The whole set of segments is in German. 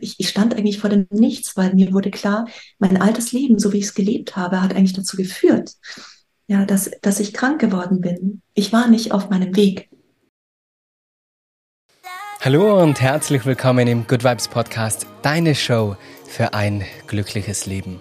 Ich, ich stand eigentlich vor dem Nichts, weil mir wurde klar, mein altes Leben, so wie ich es gelebt habe, hat eigentlich dazu geführt, ja, dass, dass ich krank geworden bin. Ich war nicht auf meinem Weg. Hallo und herzlich willkommen im Good Vibes Podcast, deine Show für ein glückliches Leben.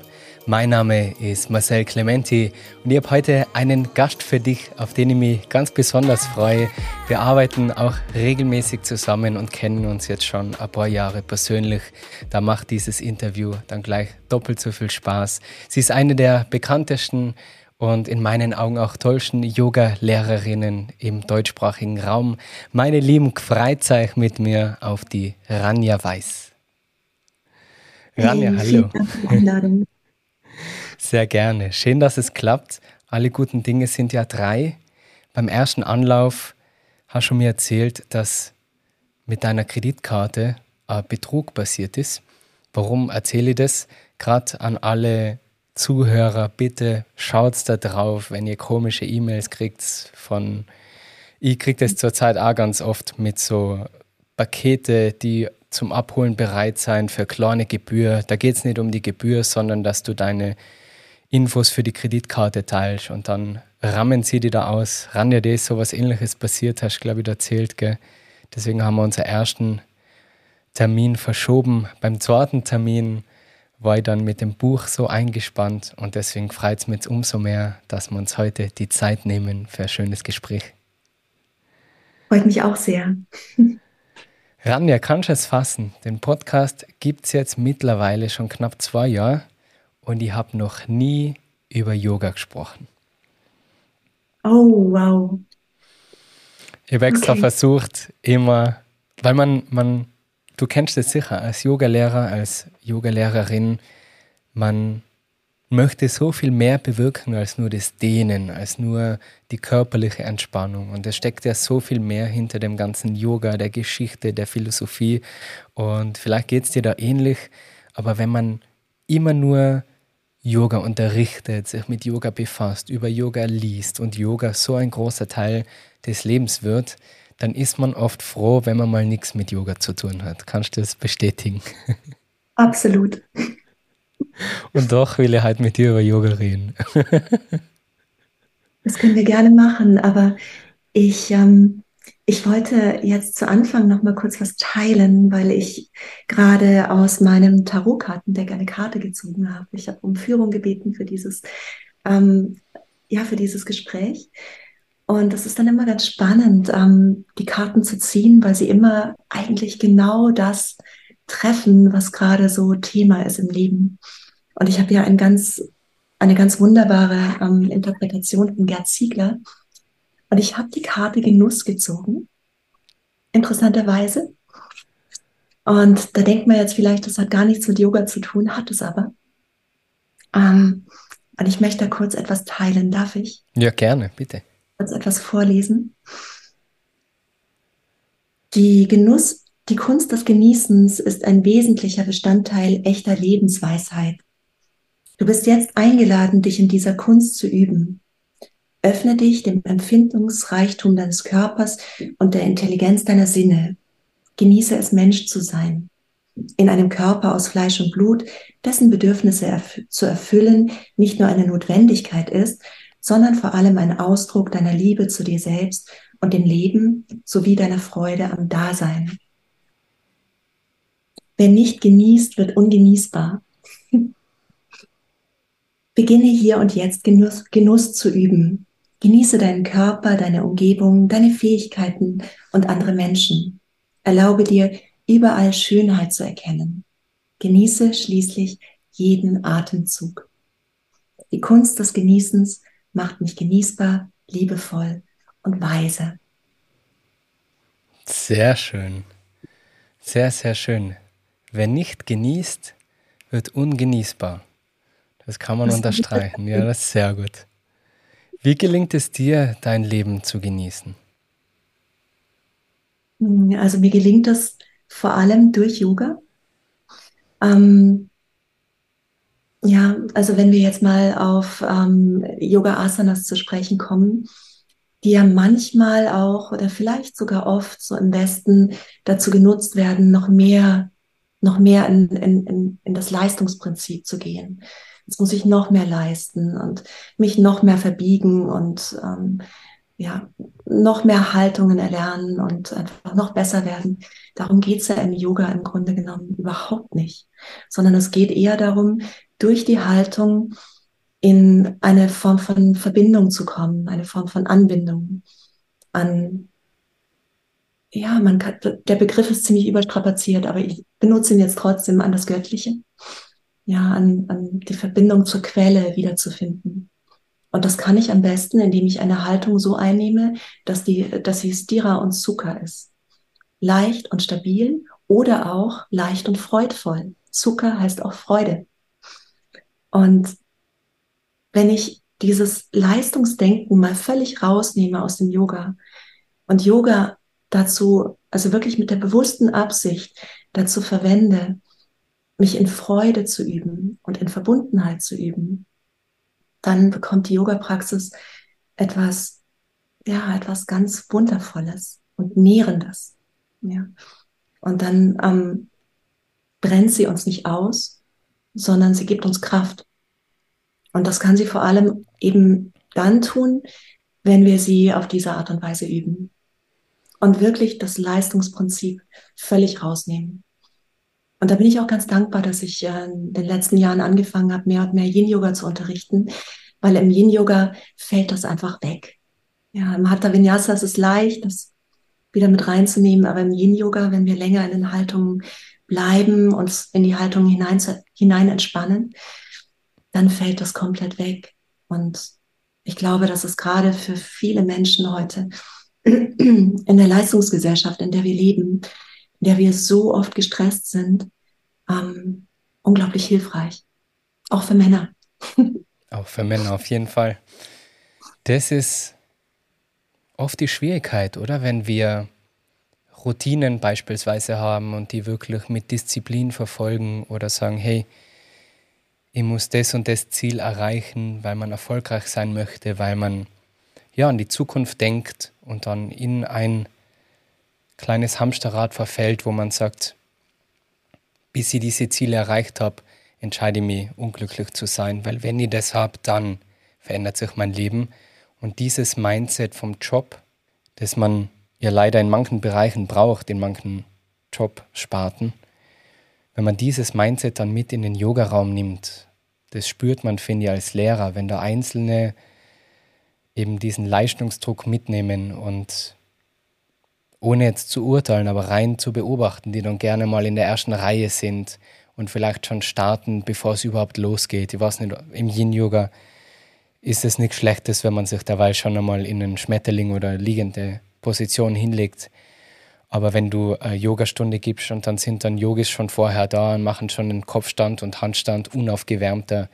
Mein Name ist Marcel Clementi und ich habe heute einen Gast für dich, auf den ich mich ganz besonders freue. Wir arbeiten auch regelmäßig zusammen und kennen uns jetzt schon ein paar Jahre persönlich. Da macht dieses Interview dann gleich doppelt so viel Spaß. Sie ist eine der bekanntesten und in meinen Augen auch tollsten Yoga-Lehrerinnen im deutschsprachigen Raum. Meine lieben Freizeit mit mir auf die Ranja Weiß. Ranja, hey, hallo. Sehr gerne. Schön, dass es klappt. Alle guten Dinge sind ja drei. Beim ersten Anlauf hast du mir erzählt, dass mit deiner Kreditkarte ein Betrug passiert ist. Warum erzähle ich das? Gerade an alle Zuhörer, bitte schaut da drauf, wenn ihr komische E-Mails kriegt von, ich kriege das zurzeit auch ganz oft mit so Pakete, die zum Abholen bereit sein für kleine Gebühr. Da geht es nicht um die Gebühr, sondern dass du deine Infos für die Kreditkarte teilst und dann rammen sie die da aus. Ran dir das, sowas ähnliches passiert, hast du, glaube ich, erzählt, gell? Deswegen haben wir unseren ersten Termin verschoben. Beim zweiten Termin war ich dann mit dem Buch so eingespannt und deswegen freut es mich jetzt umso mehr, dass wir uns heute die Zeit nehmen für ein schönes Gespräch. Freut mich auch sehr. Ranja, kannst du es fassen? Den Podcast gibt es jetzt mittlerweile schon knapp zwei Jahre und ich habe noch nie über Yoga gesprochen. Oh, wow. Ich habe extra okay. versucht, immer, weil man, man, du kennst es sicher, als Yogalehrer, als Yogalehrerin, man möchte so viel mehr bewirken als nur das Dehnen, als nur die körperliche Entspannung. Und es steckt ja so viel mehr hinter dem ganzen Yoga, der Geschichte, der Philosophie. Und vielleicht geht es dir da ähnlich, aber wenn man immer nur Yoga unterrichtet, sich mit Yoga befasst, über Yoga liest und Yoga so ein großer Teil des Lebens wird, dann ist man oft froh, wenn man mal nichts mit Yoga zu tun hat. Kannst du das bestätigen? Absolut. Und doch will ich halt mit dir über Yoga reden. das können wir gerne machen, aber ich ähm, ich wollte jetzt zu Anfang noch mal kurz was teilen, weil ich gerade aus meinem Tarotkartendeck eine Karte gezogen habe. Ich habe um Führung gebeten für dieses, ähm, ja, für dieses Gespräch. Und das ist dann immer ganz spannend, ähm, die Karten zu ziehen, weil sie immer eigentlich genau das treffen, was gerade so Thema ist im Leben. Und ich habe ja ein ganz, eine ganz wunderbare ähm, Interpretation von Gerd Ziegler, und ich habe die Karte Genuss gezogen, interessanterweise. Und da denkt man jetzt vielleicht, das hat gar nichts mit Yoga zu tun, hat es aber. Ähm, und ich möchte da kurz etwas teilen, darf ich? Ja, gerne, bitte. Kurz etwas vorlesen. Die Genuss, die Kunst des Genießens ist ein wesentlicher Bestandteil echter Lebensweisheit. Du bist jetzt eingeladen, dich in dieser Kunst zu üben. Öffne dich dem Empfindungsreichtum deines Körpers und der Intelligenz deiner Sinne. Genieße es, Mensch zu sein. In einem Körper aus Fleisch und Blut, dessen Bedürfnisse erf zu erfüllen nicht nur eine Notwendigkeit ist, sondern vor allem ein Ausdruck deiner Liebe zu dir selbst und dem Leben sowie deiner Freude am Dasein. Wer nicht genießt, wird ungenießbar. Beginne hier und jetzt Genuss, Genuss zu üben, Genieße deinen Körper, deine Umgebung, deine Fähigkeiten und andere Menschen. Erlaube dir, überall Schönheit zu erkennen. Genieße schließlich jeden Atemzug. Die Kunst des Genießens macht mich genießbar, liebevoll und weise. Sehr schön. Sehr, sehr schön. Wer nicht genießt, wird ungenießbar. Das kann man das unterstreichen. Ja, das ist sehr gut. Wie gelingt es dir, dein Leben zu genießen? Hm, also mir gelingt das vor allem durch Yoga. Ähm, ja, also wenn wir jetzt mal auf ähm, Yoga Asanas zu sprechen kommen, die ja manchmal auch oder vielleicht sogar oft so im Westen dazu genutzt werden, noch mehr noch mehr in, in, in das Leistungsprinzip zu gehen. Jetzt muss ich noch mehr leisten und mich noch mehr verbiegen und ähm, ja, noch mehr Haltungen erlernen und einfach noch besser werden. Darum geht's ja im Yoga im Grunde genommen überhaupt nicht, sondern es geht eher darum, durch die Haltung in eine Form von Verbindung zu kommen, eine Form von Anbindung an, ja, man kann, der Begriff ist ziemlich überstrapaziert, aber ich benutze ihn jetzt trotzdem an das Göttliche, ja, an, an die Verbindung zur Quelle wiederzufinden. Und das kann ich am besten, indem ich eine Haltung so einnehme, dass, die, dass sie Stira und Sukha ist. Leicht und stabil oder auch leicht und freudvoll. Sukha heißt auch Freude. Und wenn ich dieses Leistungsdenken mal völlig rausnehme aus dem Yoga und Yoga dazu, also wirklich mit der bewussten Absicht dazu verwende, mich in Freude zu üben und in Verbundenheit zu üben, dann bekommt die Yoga-Praxis etwas, ja, etwas ganz Wundervolles und Nährendes. Ja. Und dann ähm, brennt sie uns nicht aus, sondern sie gibt uns Kraft. Und das kann sie vor allem eben dann tun, wenn wir sie auf diese Art und Weise üben. Und wirklich das Leistungsprinzip völlig rausnehmen. Und da bin ich auch ganz dankbar, dass ich äh, in den letzten Jahren angefangen habe, mehr und mehr Yin-Yoga zu unterrichten, weil im Yin-Yoga fällt das einfach weg. Ja, im Hatha Vinyasa ist es leicht, das wieder mit reinzunehmen, aber im Yin-Yoga, wenn wir länger in den Haltungen bleiben, uns in die Haltung hinein, hinein entspannen, dann fällt das komplett weg. Und ich glaube, dass es gerade für viele Menschen heute in der Leistungsgesellschaft, in der wir leben, in der wir so oft gestresst sind, ähm, unglaublich hilfreich. Auch für Männer. Auch für Männer auf jeden Fall. Das ist oft die Schwierigkeit, oder? Wenn wir Routinen beispielsweise haben und die wirklich mit Disziplin verfolgen oder sagen, hey, ich muss das und das Ziel erreichen, weil man erfolgreich sein möchte, weil man ja an die Zukunft denkt und dann in ein kleines Hamsterrad verfällt, wo man sagt, bis ich diese Ziele erreicht habe, entscheide ich mich, unglücklich zu sein, weil wenn ich das habe, dann verändert sich mein Leben. Und dieses Mindset vom Job, das man ja leider in manchen Bereichen braucht, in manchen Jobsparten, wenn man dieses Mindset dann mit in den Yogaraum nimmt das spürt man, finde ich, als Lehrer, wenn da Einzelne eben diesen Leistungsdruck mitnehmen und ohne jetzt zu urteilen, aber rein zu beobachten, die dann gerne mal in der ersten Reihe sind und vielleicht schon starten, bevor es überhaupt losgeht. Ich weiß nicht, im Yin-Yoga ist es nichts Schlechtes, wenn man sich derweil schon einmal in einen Schmetterling oder liegende Position hinlegt. Aber wenn du eine Yogastunde gibst und dann sind dann Yogis schon vorher da und machen schon einen Kopfstand und Handstand unaufgewärmter,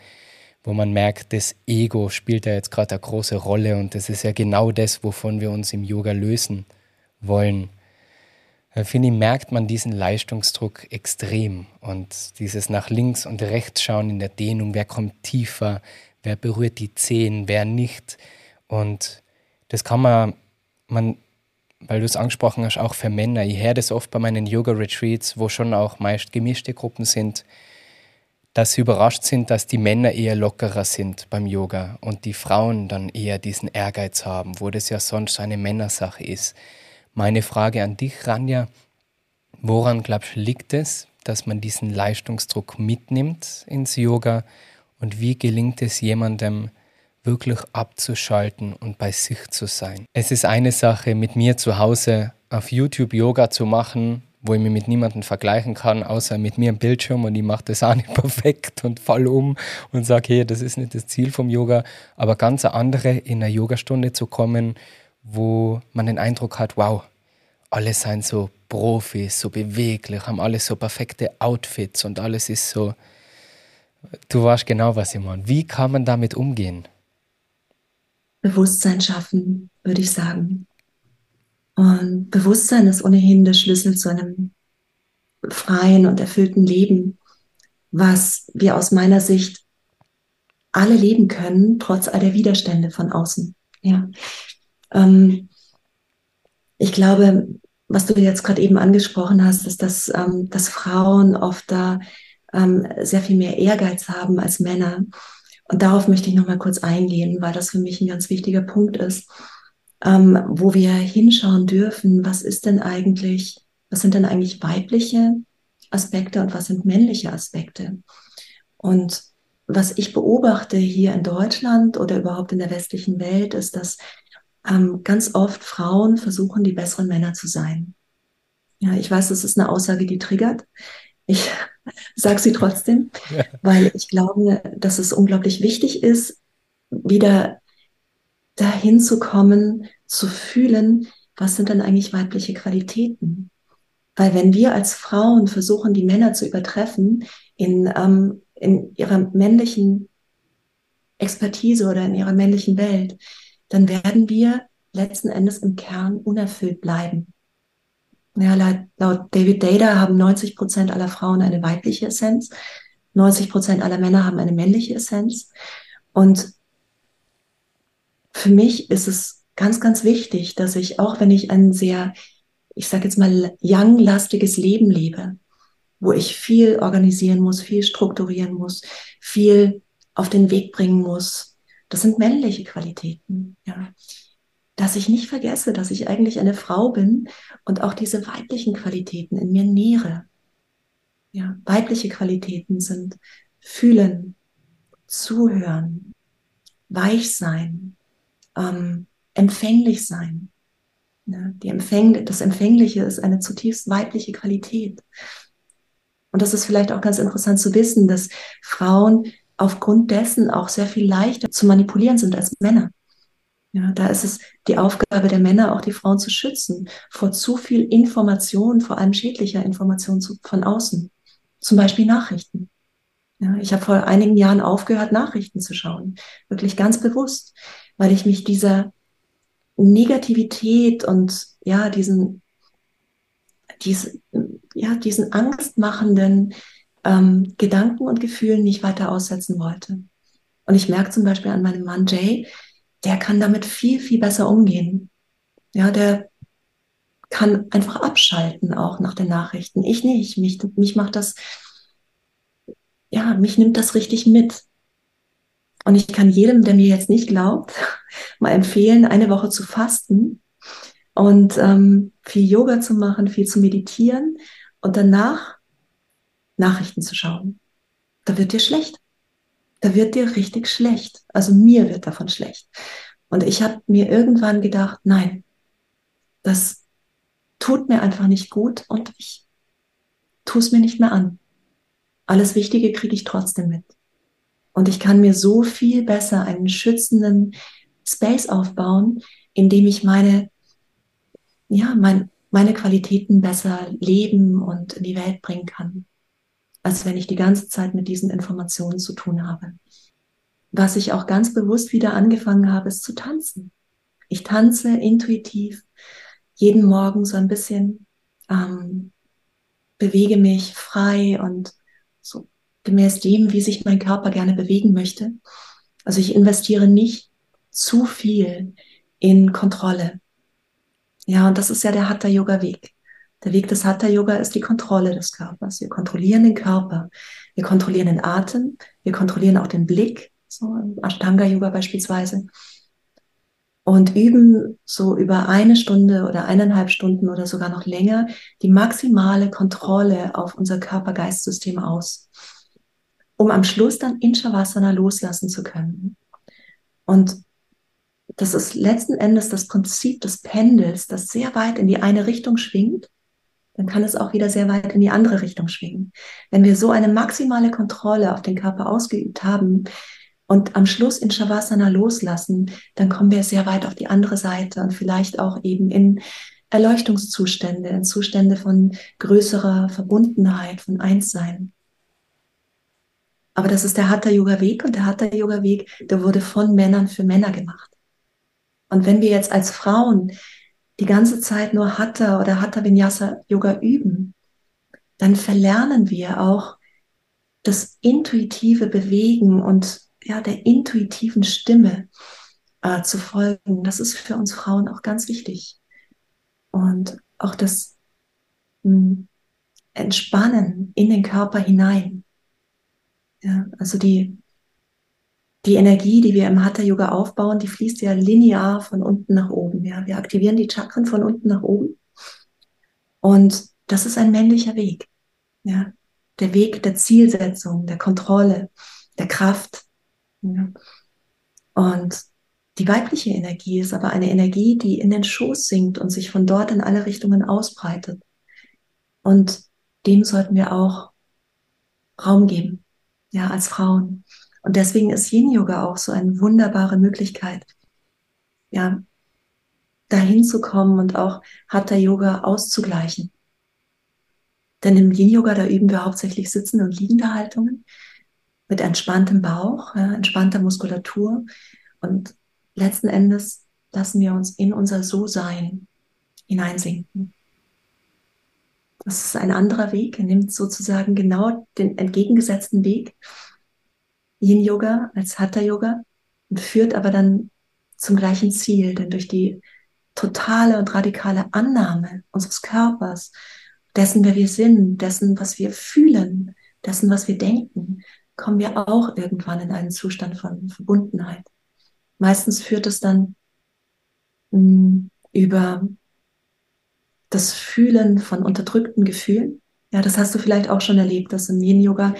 wo man merkt, das Ego spielt ja jetzt gerade eine große Rolle und das ist ja genau das, wovon wir uns im Yoga lösen wollen. Da finde ich, merkt man diesen Leistungsdruck extrem und dieses nach links und rechts schauen in der Dehnung, wer kommt tiefer, wer berührt die Zehen, wer nicht. Und das kann man, man weil du es angesprochen hast, auch für Männer. Ich höre das oft bei meinen Yoga-Retreats, wo schon auch meist gemischte Gruppen sind, dass sie überrascht sind, dass die Männer eher lockerer sind beim Yoga und die Frauen dann eher diesen Ehrgeiz haben, wo das ja sonst eine Männersache ist. Meine Frage an dich, Ranja, woran glaubst du, liegt es, dass man diesen Leistungsdruck mitnimmt ins Yoga? Und wie gelingt es jemandem, wirklich abzuschalten und bei sich zu sein. Es ist eine Sache, mit mir zu Hause auf YouTube Yoga zu machen, wo ich mich mit niemandem vergleichen kann, außer mit mir im Bildschirm. Und ich mache das auch nicht perfekt und fall um und sage, hey, das ist nicht das Ziel vom Yoga, aber ganz andere in eine Yogastunde zu kommen, wo man den Eindruck hat, wow, alle sind so Profis, so beweglich, haben alle so perfekte Outfits und alles ist so, du weißt genau, was ich meine. Wie kann man damit umgehen? Bewusstsein schaffen, würde ich sagen. Und Bewusstsein ist ohnehin der Schlüssel zu einem freien und erfüllten Leben, was wir aus meiner Sicht alle leben können, trotz all der Widerstände von außen. Ja. Ähm, ich glaube, was du jetzt gerade eben angesprochen hast, ist, dass, ähm, dass Frauen oft da ähm, sehr viel mehr Ehrgeiz haben als Männer. Und darauf möchte ich nochmal kurz eingehen, weil das für mich ein ganz wichtiger Punkt ist, ähm, wo wir hinschauen dürfen, was ist denn eigentlich, was sind denn eigentlich weibliche Aspekte und was sind männliche Aspekte? Und was ich beobachte hier in Deutschland oder überhaupt in der westlichen Welt, ist, dass ähm, ganz oft Frauen versuchen, die besseren Männer zu sein. Ja, ich weiß, das ist eine Aussage, die triggert. Ich sage sie trotzdem, ja. weil ich glaube, dass es unglaublich wichtig ist, wieder dahin zu kommen, zu fühlen, was sind denn eigentlich weibliche Qualitäten? Weil wenn wir als Frauen versuchen, die Männer zu übertreffen in, ähm, in ihrer männlichen Expertise oder in ihrer männlichen Welt, dann werden wir letzten Endes im Kern unerfüllt bleiben. Ja, laut, David Data haben 90 Prozent aller Frauen eine weibliche Essenz, 90 Prozent aller Männer haben eine männliche Essenz. Und für mich ist es ganz, ganz wichtig, dass ich, auch wenn ich ein sehr, ich sage jetzt mal, young-lastiges Leben lebe, wo ich viel organisieren muss, viel strukturieren muss, viel auf den Weg bringen muss, das sind männliche Qualitäten, ja. Dass ich nicht vergesse, dass ich eigentlich eine Frau bin und auch diese weiblichen Qualitäten in mir nähere. Ja, weibliche Qualitäten sind fühlen, zuhören, weich sein, ähm, empfänglich sein. Ja, die Empfäng das Empfängliche ist eine zutiefst weibliche Qualität. Und das ist vielleicht auch ganz interessant zu wissen, dass Frauen aufgrund dessen auch sehr viel leichter zu manipulieren sind als Männer. Ja, da ist es die Aufgabe der Männer, auch die Frauen zu schützen vor zu viel Information, vor allem schädlicher Information von außen. Zum Beispiel Nachrichten. Ja, ich habe vor einigen Jahren aufgehört, Nachrichten zu schauen. Wirklich ganz bewusst, weil ich mich dieser Negativität und ja, diesen, diese, ja, diesen angstmachenden ähm, Gedanken und Gefühlen nicht weiter aussetzen wollte. Und ich merke zum Beispiel an meinem Mann Jay, der kann damit viel, viel besser umgehen. Ja, der kann einfach abschalten auch nach den Nachrichten. Ich nicht. Mich, mich macht das, ja, mich nimmt das richtig mit. Und ich kann jedem, der mir jetzt nicht glaubt, mal empfehlen, eine Woche zu fasten und ähm, viel Yoga zu machen, viel zu meditieren und danach Nachrichten zu schauen. Da wird dir schlecht. Da wird dir richtig schlecht. Also mir wird davon schlecht. Und ich habe mir irgendwann gedacht, nein, das tut mir einfach nicht gut und ich tue es mir nicht mehr an. Alles Wichtige kriege ich trotzdem mit. Und ich kann mir so viel besser einen schützenden Space aufbauen, in dem ich meine, ja, mein, meine Qualitäten besser leben und in die Welt bringen kann als wenn ich die ganze Zeit mit diesen Informationen zu tun habe. Was ich auch ganz bewusst wieder angefangen habe, ist zu tanzen. Ich tanze intuitiv jeden Morgen so ein bisschen, ähm, bewege mich frei und so gemäß dem, wie sich mein Körper gerne bewegen möchte. Also ich investiere nicht zu viel in Kontrolle. Ja, und das ist ja der Hatha Yoga Weg. Der Weg des Hatha Yoga ist die Kontrolle des Körpers. Wir kontrollieren den Körper. Wir kontrollieren den Atem. Wir kontrollieren auch den Blick, so im Ashtanga Yoga beispielsweise. Und üben so über eine Stunde oder eineinhalb Stunden oder sogar noch länger die maximale Kontrolle auf unser Körper-Geist-System aus, um am Schluss dann in Shavasana loslassen zu können. Und das ist letzten Endes das Prinzip des Pendels, das sehr weit in die eine Richtung schwingt dann kann es auch wieder sehr weit in die andere Richtung schwingen. Wenn wir so eine maximale Kontrolle auf den Körper ausgeübt haben und am Schluss in Shavasana loslassen, dann kommen wir sehr weit auf die andere Seite und vielleicht auch eben in Erleuchtungszustände, in Zustände von größerer Verbundenheit, von Einssein. Aber das ist der Hatha Yoga Weg und der Hatha Yoga Weg, der wurde von Männern für Männer gemacht. Und wenn wir jetzt als Frauen die ganze Zeit nur Hatha oder Hatha Vinyasa Yoga üben, dann verlernen wir auch das intuitive Bewegen und ja, der intuitiven Stimme äh, zu folgen. Das ist für uns Frauen auch ganz wichtig. und auch das hm, Entspannen in den Körper hinein. Ja, also die, die Energie, die wir im Hatha Yoga aufbauen, die fließt ja linear von unten nach oben. Ja, wir aktivieren die Chakren von unten nach oben. Und das ist ein männlicher Weg. Ja, der Weg der Zielsetzung, der Kontrolle, der Kraft. Ja. Und die weibliche Energie ist aber eine Energie, die in den Schoß sinkt und sich von dort in alle Richtungen ausbreitet. Und dem sollten wir auch Raum geben, ja, als Frauen. Und deswegen ist Yin Yoga auch so eine wunderbare Möglichkeit, ja, dahin zu kommen und auch Hatha Yoga auszugleichen. Denn im Yin Yoga, da üben wir hauptsächlich sitzende und liegende Haltungen mit entspanntem Bauch, ja, entspannter Muskulatur und letzten Endes lassen wir uns in unser So-Sein hineinsinken. Das ist ein anderer Weg. Er nimmt sozusagen genau den entgegengesetzten Weg. Yin-Yoga als Hatha-Yoga und führt aber dann zum gleichen Ziel, denn durch die totale und radikale Annahme unseres Körpers, dessen, wer wir sind, dessen, was wir fühlen, dessen, was wir denken, kommen wir auch irgendwann in einen Zustand von Verbundenheit. Meistens führt es dann mh, hm, über das Fühlen von unterdrückten Gefühlen. Ja, das hast du vielleicht auch schon erlebt, dass im Yin-Yoga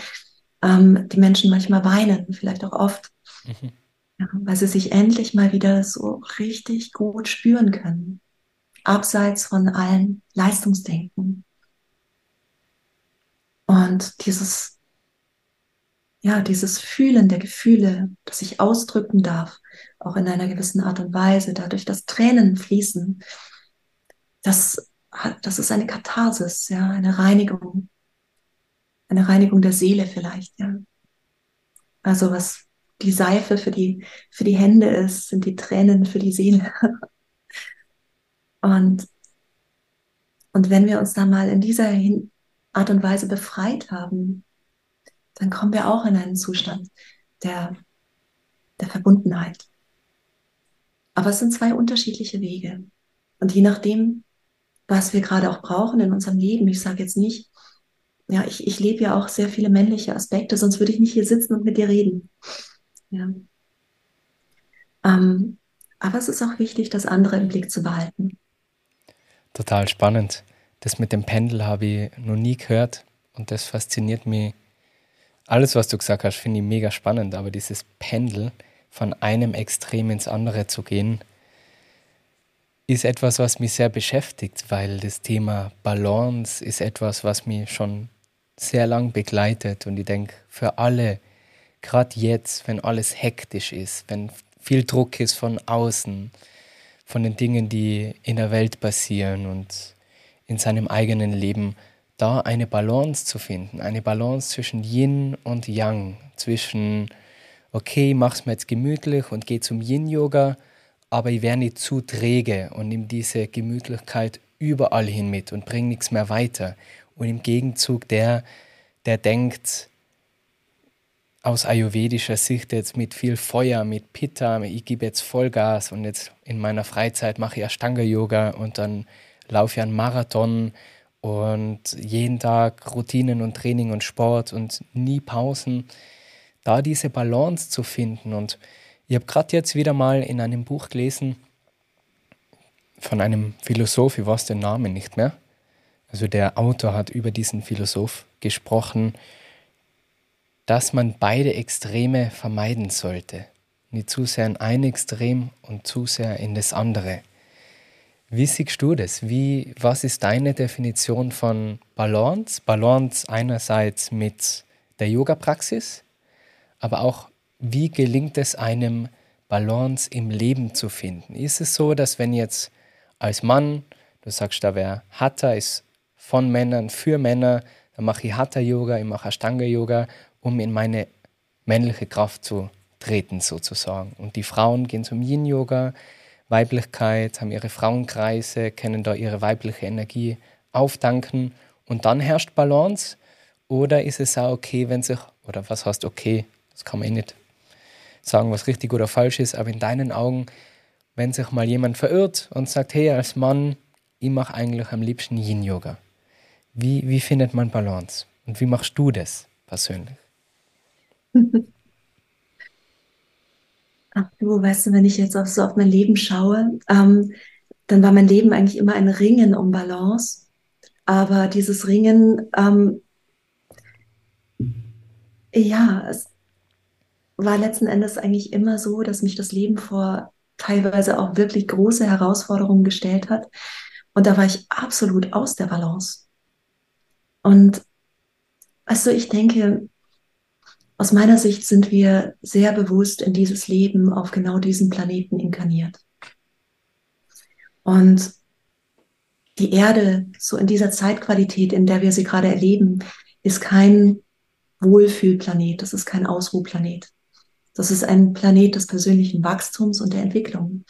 ähm, die Menschen manchmal weinen, vielleicht auch oft, mhm. ja, weil sie sich endlich mal wieder so richtig gut spüren können, abseits von allen Leistungsdenken. Und dieses, ja, dieses Fühlen der Gefühle, das ich ausdrücken darf, auch in einer gewissen Art und Weise, dadurch, dass Tränen fließen, das das ist eine Katharsis, ja, eine Reinigung, eine Reinigung der Seele vielleicht, ja. Also was die Seife für die, für die Hände ist, sind die Tränen für die Seele. Und, und wenn wir uns da mal in dieser Art und Weise befreit haben, dann kommen wir auch in einen Zustand der, der Verbundenheit. Aber es sind zwei unterschiedliche Wege. Und je nachdem, was wir gerade auch brauchen in unserem Leben. Ich sage jetzt nicht, ja, ich, ich lebe ja auch sehr viele männliche Aspekte, sonst würde ich nicht hier sitzen und mit dir reden. Ja. Ähm, aber es ist auch wichtig, das andere im Blick zu behalten. Total spannend. Das mit dem Pendel habe ich noch nie gehört und das fasziniert mich. Alles, was du gesagt hast, finde ich mega spannend, aber dieses Pendel von einem Extrem ins andere zu gehen, ist etwas, was mich sehr beschäftigt, weil das Thema Balance ist etwas, was mich schon sehr lang begleitet. Und ich denke, für alle, gerade jetzt, wenn alles hektisch ist, wenn viel Druck ist von außen, von den Dingen, die in der Welt passieren und in seinem eigenen Leben, da eine Balance zu finden, eine Balance zwischen Yin und Yang, zwischen, okay, mach's mir jetzt gemütlich und geh zum Yin-Yoga, aber ich werde nicht zu träge und nehme diese Gemütlichkeit überall hin mit und bringe nichts mehr weiter. Und im Gegenzug der, der denkt aus ayurvedischer Sicht jetzt mit viel Feuer, mit Pitta, ich gebe jetzt Vollgas und jetzt in meiner Freizeit mache ich Ashtanga-Yoga und dann laufe ich einen Marathon und jeden Tag Routinen und Training und Sport und nie Pausen. Da diese Balance zu finden und ich habe gerade jetzt wieder mal in einem Buch gelesen von einem Philosoph, ich weiß den Namen nicht mehr. Also der Autor hat über diesen Philosoph gesprochen, dass man beide Extreme vermeiden sollte. Nicht zu sehr in ein Extrem und zu sehr in das andere. Wie siehst du das? Wie, was ist deine Definition von Balance? Balance einerseits mit der Yoga-Praxis, aber auch wie gelingt es einem, Balance im Leben zu finden? Ist es so, dass wenn jetzt als Mann, du sagst, da wäre Hatha ist von Männern für Männer, dann mache ich Hatha-Yoga, ich mache Ashtanga-Yoga, um in meine männliche Kraft zu treten sozusagen. Und die Frauen gehen zum Yin-Yoga, Weiblichkeit, haben ihre Frauenkreise, können da ihre weibliche Energie aufdanken und dann herrscht Balance? Oder ist es auch okay, wenn sich, oder was heißt okay, das kann man eh nicht sagen, was richtig oder falsch ist, aber in deinen Augen, wenn sich mal jemand verirrt und sagt, hey, als Mann, ich mache eigentlich am liebsten Yin-Yoga. Wie, wie findet man Balance? Und wie machst du das persönlich? Ach du, weißt du, wenn ich jetzt auf, so auf mein Leben schaue, ähm, dann war mein Leben eigentlich immer ein Ringen um Balance. Aber dieses Ringen, ähm, ja, es war letzten Endes eigentlich immer so, dass mich das Leben vor teilweise auch wirklich große Herausforderungen gestellt hat. Und da war ich absolut aus der Balance. Und also ich denke, aus meiner Sicht sind wir sehr bewusst in dieses Leben auf genau diesen Planeten inkarniert. Und die Erde, so in dieser Zeitqualität, in der wir sie gerade erleben, ist kein Wohlfühlplanet, das ist kein Ausruhplanet. Das ist ein Planet des persönlichen Wachstums und der Entwicklung.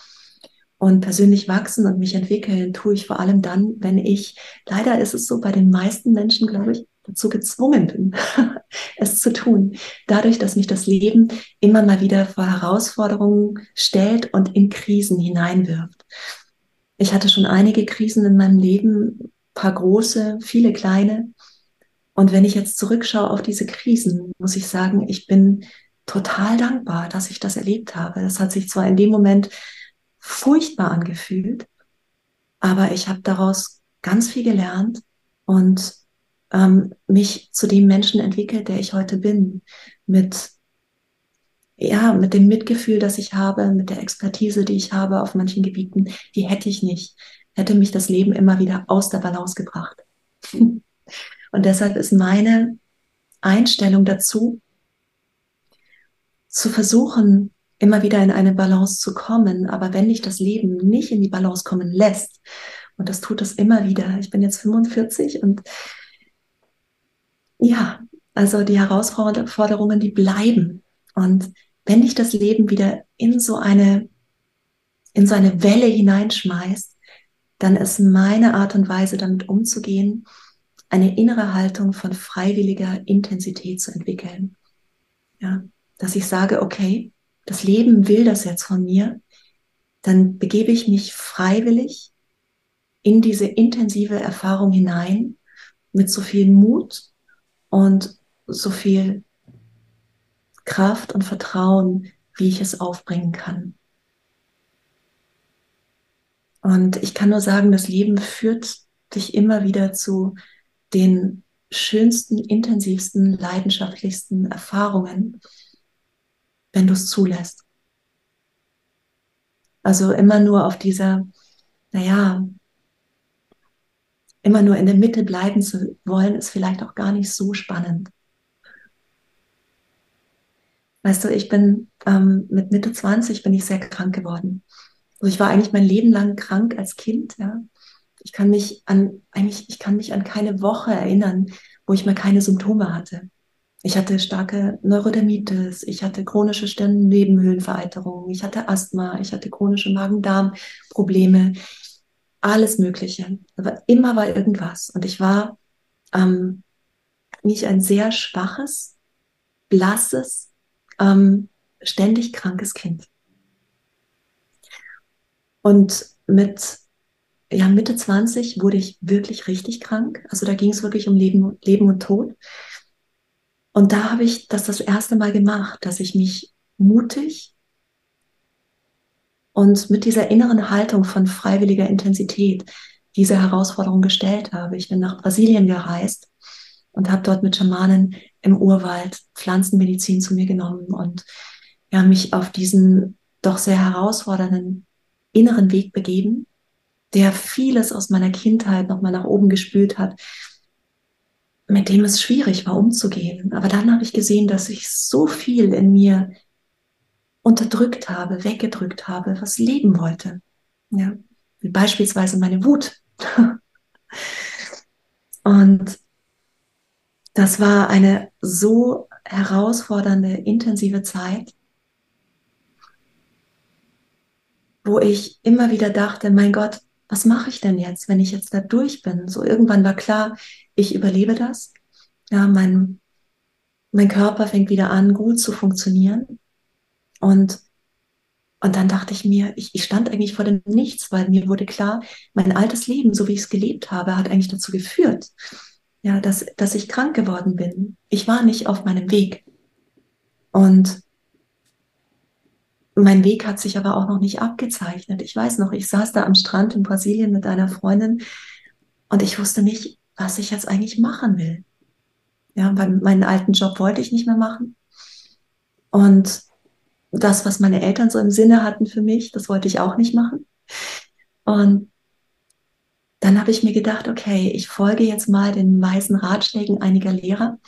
Und persönlich wachsen und mich entwickeln tue ich vor allem dann, wenn ich, leider ist es so bei den meisten Menschen, glaube ich, dazu gezwungen bin, es zu tun. Dadurch, dass mich das Leben immer mal wieder vor Herausforderungen stellt und in Krisen hineinwirft. Ich hatte schon einige Krisen in meinem Leben, paar große, viele kleine. Und wenn ich jetzt zurückschaue auf diese Krisen, muss ich sagen, ich bin total dankbar, dass ich das erlebt habe. Das hat sich zwar in dem Moment furchtbar angefühlt, aber ich habe daraus ganz viel gelernt und ähm, mich zu dem Menschen entwickelt, der ich heute bin, mit ja, mit dem Mitgefühl, das ich habe, mit der Expertise, die ich habe auf manchen Gebieten, die hätte ich nicht, hätte mich das Leben immer wieder aus der Balance gebracht. Und deshalb ist meine Einstellung dazu, zu versuchen, immer wieder in eine Balance zu kommen. Aber wenn dich das Leben nicht in die Balance kommen lässt, und das tut es immer wieder, ich bin jetzt 45 und ja, also die Herausforderungen, die bleiben. Und wenn dich das Leben wieder in so eine, in so eine Welle hineinschmeißt, dann ist meine Art und Weise, damit umzugehen, eine innere Haltung von freiwilliger Intensität zu entwickeln. Ja, dass ich sage, okay, das Leben will das jetzt von mir, dann begebe ich mich freiwillig in diese intensive Erfahrung hinein mit so viel Mut und so viel Kraft und Vertrauen, wie ich es aufbringen kann. Und ich kann nur sagen, das Leben führt dich immer wieder zu den schönsten, intensivsten, leidenschaftlichsten Erfahrungen, wenn du es zulässt. Also immer nur auf dieser, naja, immer nur in der Mitte bleiben zu wollen, ist vielleicht auch gar nicht so spannend. Weißt du, ich bin ähm, mit Mitte 20 bin ich sehr krank geworden. Also ich war eigentlich mein Leben lang krank als Kind, ja. Ich kann mich an, eigentlich, ich kann mich an keine Woche erinnern, wo ich mal keine Symptome hatte. Ich hatte starke Neurodermitis, ich hatte chronische Stirnnebenhöhlenvereiterung, ich hatte Asthma, ich hatte chronische Magen-Darm-Probleme, alles Mögliche. Aber immer war irgendwas. Und ich war ähm, nicht ein sehr schwaches, blasses, ähm, ständig krankes Kind. Und mit ja, Mitte 20 wurde ich wirklich richtig krank. Also da ging es wirklich um Leben, Leben und Tod. Und da habe ich das das erste Mal gemacht, dass ich mich mutig und mit dieser inneren Haltung von freiwilliger Intensität diese Herausforderung gestellt habe. Ich bin nach Brasilien gereist und habe dort mit Schamanen im Urwald Pflanzenmedizin zu mir genommen und ja, mich auf diesen doch sehr herausfordernden inneren Weg begeben, der vieles aus meiner Kindheit nochmal nach oben gespült hat, mit dem es schwierig war umzugehen. Aber dann habe ich gesehen, dass ich so viel in mir unterdrückt habe, weggedrückt habe, was leben wollte. Ja, wie beispielsweise meine Wut. Und das war eine so herausfordernde, intensive Zeit, wo ich immer wieder dachte, mein Gott, was mache ich denn jetzt, wenn ich jetzt da durch bin? So irgendwann war klar, ich überlebe das. Ja, mein, mein Körper fängt wieder an, gut zu funktionieren. Und Und dann dachte ich mir, ich, ich stand eigentlich vor dem Nichts, weil mir wurde klar, mein altes Leben, so wie ich es gelebt habe, hat eigentlich dazu geführt, ja, dass, dass ich krank geworden bin. Ich war nicht auf meinem Weg. Und mein Weg hat sich aber auch noch nicht abgezeichnet. Ich weiß noch, ich saß da am Strand in Brasilien mit einer Freundin und ich wusste nicht, was ich jetzt eigentlich machen will. Ja, weil meinen alten Job wollte ich nicht mehr machen. Und das, was meine Eltern so im Sinne hatten für mich, das wollte ich auch nicht machen. Und dann habe ich mir gedacht, okay, ich folge jetzt mal den weisen Ratschlägen einiger Lehrer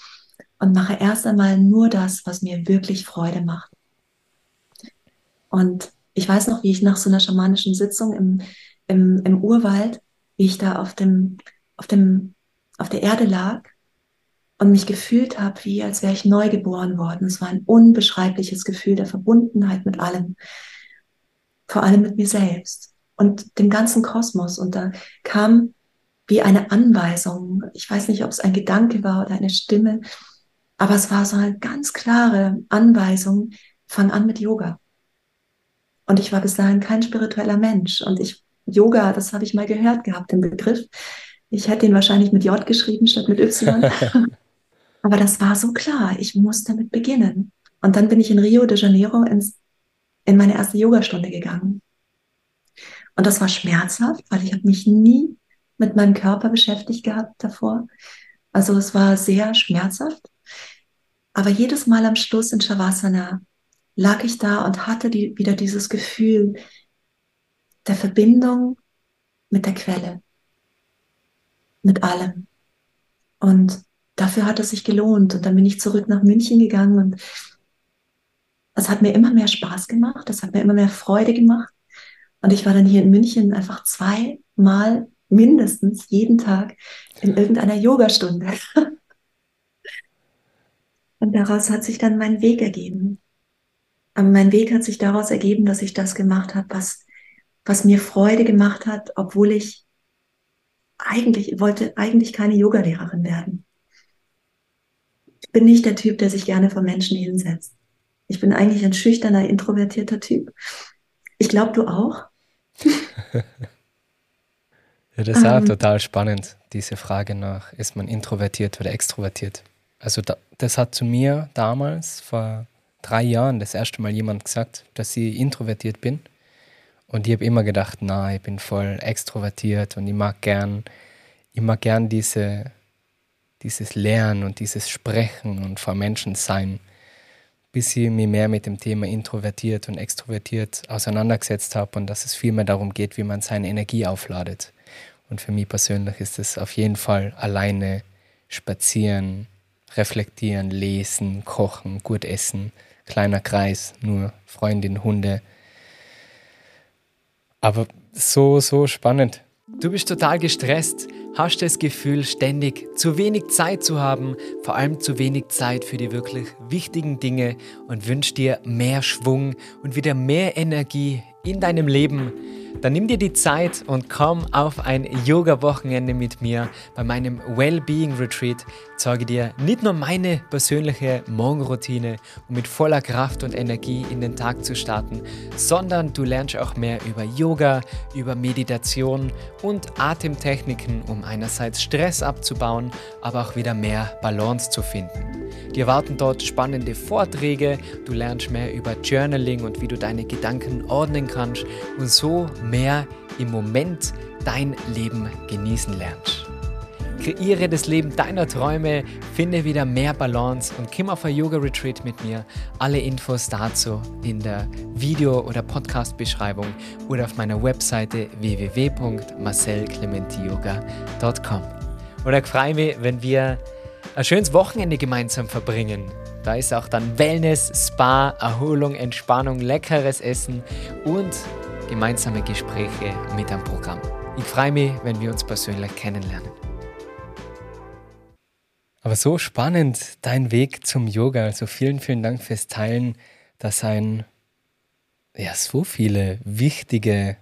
und mache erst einmal nur das, was mir wirklich Freude macht. Und ich weiß noch, wie ich nach so einer schamanischen Sitzung im, im, im Urwald, wie ich da auf dem, auf dem, auf der Erde lag und mich gefühlt habe, wie als wäre ich neu geboren worden. Es war ein unbeschreibliches Gefühl der Verbundenheit mit allem, vor allem mit mir selbst und dem ganzen Kosmos. Und da kam wie eine Anweisung. Ich weiß nicht, ob es ein Gedanke war oder eine Stimme, aber es war so eine ganz klare Anweisung, fang an mit Yoga. Und ich war bis dahin kein spiritueller Mensch. Und ich, Yoga, das habe ich mal gehört gehabt, den Begriff. Ich hätte ihn wahrscheinlich mit J geschrieben statt mit Y. Aber das war so klar, ich muss damit beginnen. Und dann bin ich in Rio de Janeiro ins, in meine erste Yogastunde gegangen. Und das war schmerzhaft, weil ich habe mich nie mit meinem Körper beschäftigt gehabt davor. Also es war sehr schmerzhaft. Aber jedes Mal am Schluss in Shavasana lag ich da und hatte die, wieder dieses Gefühl der Verbindung mit der Quelle, mit allem. Und dafür hat es sich gelohnt. Und dann bin ich zurück nach München gegangen und es hat mir immer mehr Spaß gemacht, es hat mir immer mehr Freude gemacht. Und ich war dann hier in München einfach zweimal mindestens jeden Tag in irgendeiner Yogastunde. Und daraus hat sich dann mein Weg ergeben. Aber mein Weg hat sich daraus ergeben, dass ich das gemacht habe, was, was mir Freude gemacht hat, obwohl ich eigentlich wollte eigentlich keine Yogalehrerin werden bin nicht der Typ, der sich gerne vor Menschen hinsetzt. Ich bin eigentlich ein schüchterner, introvertierter Typ. Ich glaube, du auch. ja, das ist auch ähm, total spannend, diese Frage nach, ist man introvertiert oder extrovertiert? Also da, das hat zu mir damals, vor drei Jahren, das erste Mal jemand gesagt, dass ich introvertiert bin. Und ich habe immer gedacht, na, ich bin voll extrovertiert und ich mag gern, ich mag gern diese dieses Lernen und dieses Sprechen und vor Menschen sein, bis ich mich mehr mit dem Thema introvertiert und extrovertiert auseinandergesetzt habe und dass es viel mehr darum geht, wie man seine Energie aufladet. Und für mich persönlich ist es auf jeden Fall alleine spazieren, reflektieren, lesen, kochen, gut essen, kleiner Kreis, nur Freundin, Hunde. Aber so, so spannend. Du bist total gestresst, hast das Gefühl, ständig zu wenig Zeit zu haben, vor allem zu wenig Zeit für die wirklich wichtigen Dinge und wünschst dir mehr Schwung und wieder mehr Energie in deinem Leben dann nimm dir die Zeit und komm auf ein Yoga-Wochenende mit mir bei meinem Wellbeing Retreat. Zeige dir nicht nur meine persönliche Morgenroutine, um mit voller Kraft und Energie in den Tag zu starten, sondern du lernst auch mehr über Yoga, über Meditation und Atemtechniken, um einerseits Stress abzubauen, aber auch wieder mehr Balance zu finden. Dir warten dort spannende Vorträge, du lernst mehr über Journaling und wie du deine Gedanken ordnen kannst und so mehr im Moment dein Leben genießen lernst. Kreiere das Leben deiner Träume, finde wieder mehr Balance und komm auf ein Yoga Retreat mit mir. Alle Infos dazu in der Video- oder Podcast-Beschreibung oder auf meiner Webseite www.marcelclementiyoga.com. Oder ich freue mich, wenn wir ein schönes Wochenende gemeinsam verbringen. Da ist auch dann Wellness, Spa, Erholung, Entspannung, leckeres Essen und gemeinsame Gespräche mit am Programm. Ich freue mich, wenn wir uns persönlich kennenlernen. Aber so spannend dein Weg zum Yoga. Also vielen, vielen Dank fürs Teilen. Da seien ja so viele wichtige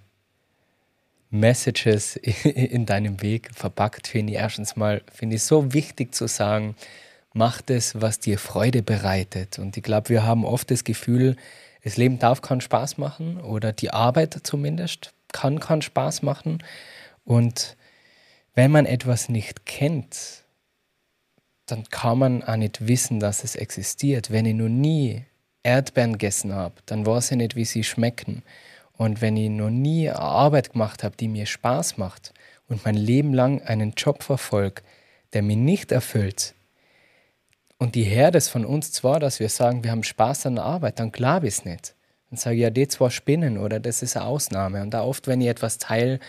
Messages in deinem Weg verpackt, finde ich erstens mal, finde ich so wichtig zu sagen, Mach das, was dir Freude bereitet. Und ich glaube, wir haben oft das Gefühl, das Leben darf keinen Spaß machen oder die Arbeit zumindest kann keinen Spaß machen. Und wenn man etwas nicht kennt, dann kann man auch nicht wissen, dass es existiert. Wenn ich noch nie Erdbeeren gegessen habe, dann weiß ich nicht, wie sie schmecken. Und wenn ich noch nie eine Arbeit gemacht habe, die mir Spaß macht und mein Leben lang einen Job verfolge, der mich nicht erfüllt, und die Herde ist von uns zwar, dass wir sagen, wir haben Spaß an der Arbeit, dann glaube ich es nicht. Dann sage ich, ja, die zwar spinnen oder das ist eine Ausnahme. Und da oft, wenn ich etwas teile,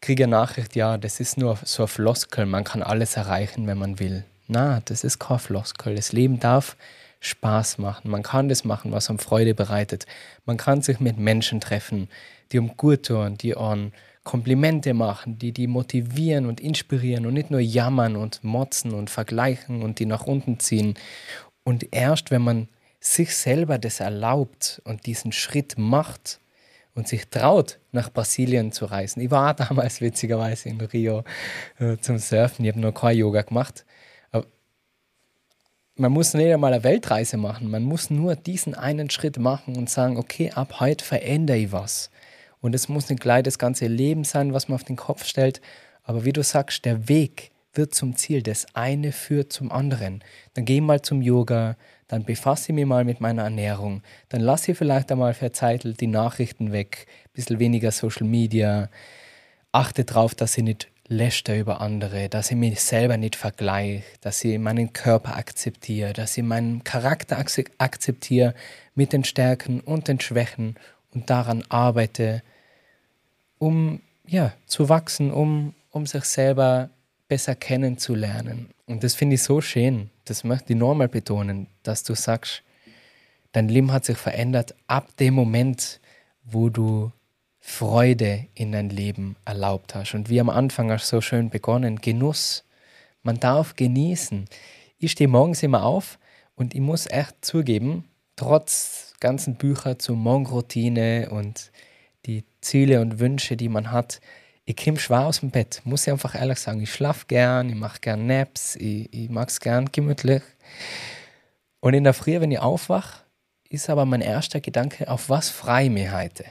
kriege ich eine Nachricht, ja, das ist nur so ein Floskel, man kann alles erreichen, wenn man will. Na, das ist kein Floskel. Das Leben darf Spaß machen. Man kann das machen, was einem Freude bereitet. Man kann sich mit Menschen treffen, die um gut tun, die an Komplimente machen, die die motivieren und inspirieren und nicht nur jammern und motzen und vergleichen und die nach unten ziehen. Und erst wenn man sich selber das erlaubt und diesen Schritt macht und sich traut, nach Brasilien zu reisen. Ich war damals witzigerweise in Rio äh, zum Surfen. Ich habe noch kein Yoga gemacht. Aber man muss nicht einmal eine Weltreise machen. Man muss nur diesen einen Schritt machen und sagen, okay, ab heute verändere ich was. Und es muss nicht gleich das ganze Leben sein, was man auf den Kopf stellt. Aber wie du sagst, der Weg wird zum Ziel. Das eine führt zum anderen. Dann geh mal zum Yoga, dann befasse ich mich mal mit meiner Ernährung, dann lasse ich vielleicht einmal für Zeit die Nachrichten weg, ein bisschen weniger Social Media, achte darauf, dass ich nicht läster über andere, dass ich mich selber nicht vergleiche, dass ich meinen Körper akzeptiere, dass ich meinen Charakter akzeptiere mit den Stärken und den Schwächen und daran arbeite, um ja, zu wachsen, um, um sich selber besser kennenzulernen. Und das finde ich so schön, das möchte ich nochmal betonen, dass du sagst, dein Leben hat sich verändert ab dem Moment, wo du Freude in dein Leben erlaubt hast. Und wie am Anfang hast du so schön begonnen, Genuss. Man darf genießen. Ich stehe morgens immer auf und ich muss echt zugeben, trotz ganzen Bücher zur Morgenroutine und die Ziele und Wünsche, die man hat. Ich komme schwer aus dem Bett, muss ich einfach ehrlich sagen. Ich schlafe gern, ich mache gern Naps, ich, ich mag es gern gemütlich. Und in der Früh, wenn ich aufwache, ist aber mein erster Gedanke, auf was frei mir heute.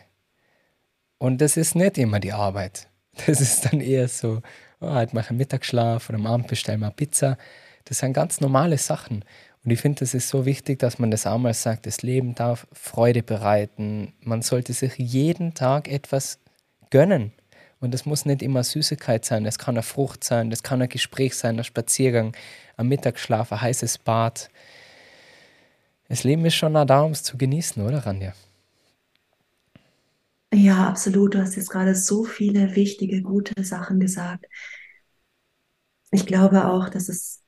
Und das ist nicht immer die Arbeit. Das ist dann eher so, oh, heute mache ich Mittagsschlaf oder am Abend bestelle mal Pizza. Das sind ganz normale Sachen. Und ich finde, es ist so wichtig, dass man das auch mal sagt, das Leben darf Freude bereiten. Man sollte sich jeden Tag etwas gönnen. Und das muss nicht immer Süßigkeit sein, das kann eine Frucht sein, das kann ein Gespräch sein, ein Spaziergang, ein Mittagsschlaf, ein heißes Bad. Das Leben ist schon da, um es zu genießen, oder Ranja? Ja, absolut. Du hast jetzt gerade so viele wichtige, gute Sachen gesagt. Ich glaube auch, dass es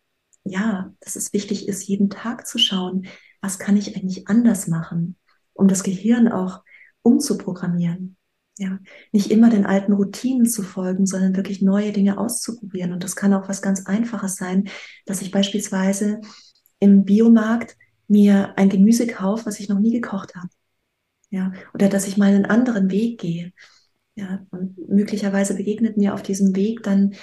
ja, dass es wichtig ist, jeden Tag zu schauen, was kann ich eigentlich anders machen, um das Gehirn auch umzuprogrammieren. Ja, nicht immer den alten Routinen zu folgen, sondern wirklich neue Dinge auszuprobieren. Und das kann auch was ganz Einfaches sein, dass ich beispielsweise im Biomarkt mir ein Gemüse kaufe, was ich noch nie gekocht habe. Ja, oder dass ich mal einen anderen Weg gehe. Ja, und möglicherweise begegnet mir auf diesem Weg dann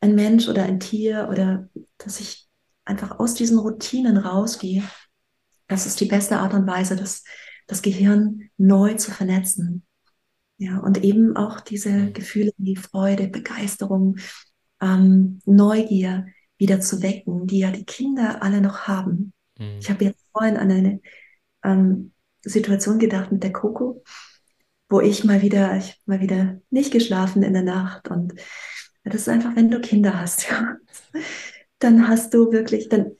ein Mensch oder ein Tier oder dass ich einfach aus diesen Routinen rausgehe, das ist die beste Art und Weise, das, das Gehirn neu zu vernetzen. Ja, und eben auch diese mhm. Gefühle wie Freude, Begeisterung, ähm, Neugier wieder zu wecken, die ja die Kinder alle noch haben. Mhm. Ich habe jetzt vorhin an eine ähm, Situation gedacht mit der Coco, wo ich mal wieder, ich mal wieder nicht geschlafen in der Nacht und das ist einfach, wenn du Kinder hast, ja dann hast du wirklich, dann,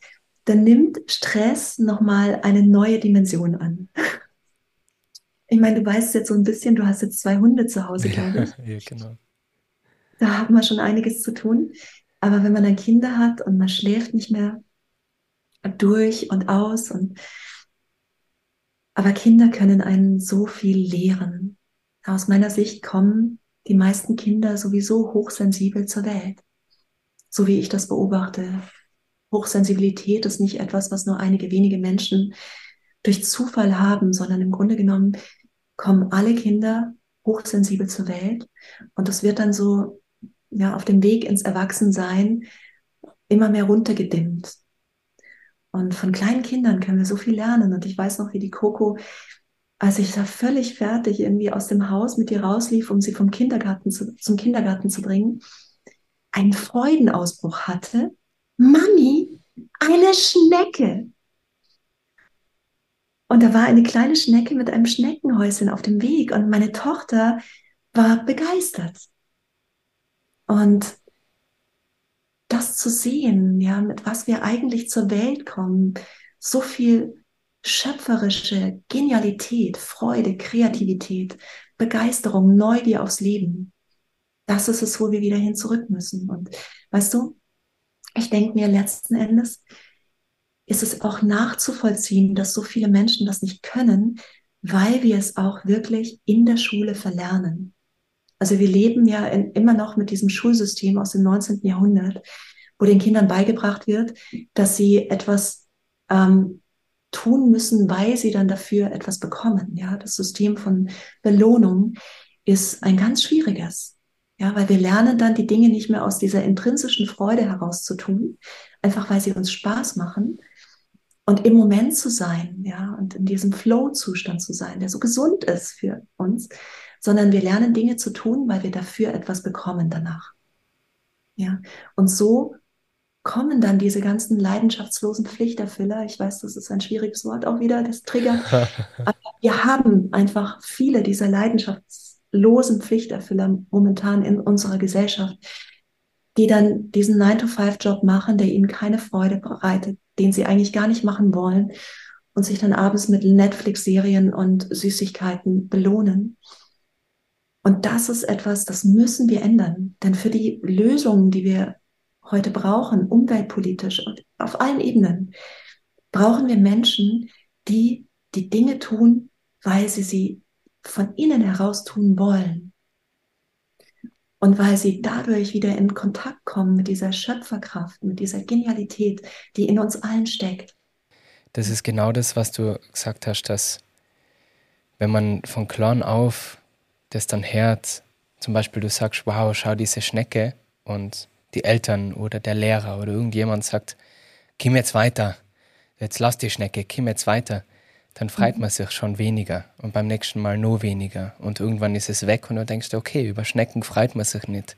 dann nimmt Stress nochmal eine neue Dimension an. Ich meine, du weißt jetzt so ein bisschen, du hast jetzt zwei Hunde zu Hause, glaube ich. ja, genau. Da hat man schon einiges zu tun. Aber wenn man dann Kinder hat und man schläft nicht mehr durch und aus und aber Kinder können einen so viel lehren. Aus meiner Sicht kommen die meisten Kinder sowieso hochsensibel zur Welt so wie ich das beobachte. Hochsensibilität ist nicht etwas, was nur einige wenige Menschen durch Zufall haben, sondern im Grunde genommen kommen alle Kinder hochsensibel zur Welt und das wird dann so ja auf dem Weg ins Erwachsensein immer mehr runtergedimmt. Und von kleinen Kindern können wir so viel lernen. Und ich weiß noch, wie die Coco, als ich da völlig fertig irgendwie aus dem Haus mit ihr rauslief, um sie vom Kindergarten zu, zum Kindergarten zu bringen, einen Freudenausbruch hatte. Mami, eine Schnecke. Und da war eine kleine Schnecke mit einem Schneckenhäuschen auf dem Weg und meine Tochter war begeistert. Und das zu sehen, ja, mit was wir eigentlich zur Welt kommen, so viel schöpferische Genialität, Freude, Kreativität, Begeisterung, Neugier aufs Leben. Das ist es, wo wir wieder hin zurück müssen. Und weißt du, ich denke mir letzten Endes ist es auch nachzuvollziehen, dass so viele Menschen das nicht können, weil wir es auch wirklich in der Schule verlernen. Also wir leben ja in, immer noch mit diesem Schulsystem aus dem 19. Jahrhundert, wo den Kindern beigebracht wird, dass sie etwas ähm, tun müssen, weil sie dann dafür etwas bekommen. Ja, das System von Belohnung ist ein ganz schwieriges. Ja, weil wir lernen dann die Dinge nicht mehr aus dieser intrinsischen Freude heraus zu tun, einfach weil sie uns Spaß machen und im Moment zu sein, ja, und in diesem Flow-Zustand zu sein, der so gesund ist für uns, sondern wir lernen Dinge zu tun, weil wir dafür etwas bekommen danach. Ja, und so kommen dann diese ganzen leidenschaftslosen Pflichterfüller. Ich weiß, das ist ein schwieriges Wort auch wieder, das triggert. Aber wir haben einfach viele dieser leidenschaftslosen Pflichterfüller momentan in unserer Gesellschaft, die dann diesen 9-to-5-Job machen, der ihnen keine Freude bereitet, den sie eigentlich gar nicht machen wollen und sich dann abends mit Netflix-Serien und Süßigkeiten belohnen. Und das ist etwas, das müssen wir ändern. Denn für die Lösungen, die wir heute brauchen, umweltpolitisch und auf allen Ebenen, brauchen wir Menschen, die die Dinge tun, weil sie sie von innen heraus tun wollen. Und weil sie dadurch wieder in Kontakt kommen mit dieser Schöpferkraft, mit dieser Genialität, die in uns allen steckt. Das ist genau das, was du gesagt hast, dass wenn man von klein auf das dann hört, zum Beispiel du sagst, wow, schau diese Schnecke und die Eltern oder der Lehrer oder irgendjemand sagt, komm jetzt weiter, jetzt lass die Schnecke, komm jetzt weiter, dann freut man sich schon weniger und beim nächsten Mal nur weniger und irgendwann ist es weg und du denkst, okay, über Schnecken freut man sich nicht.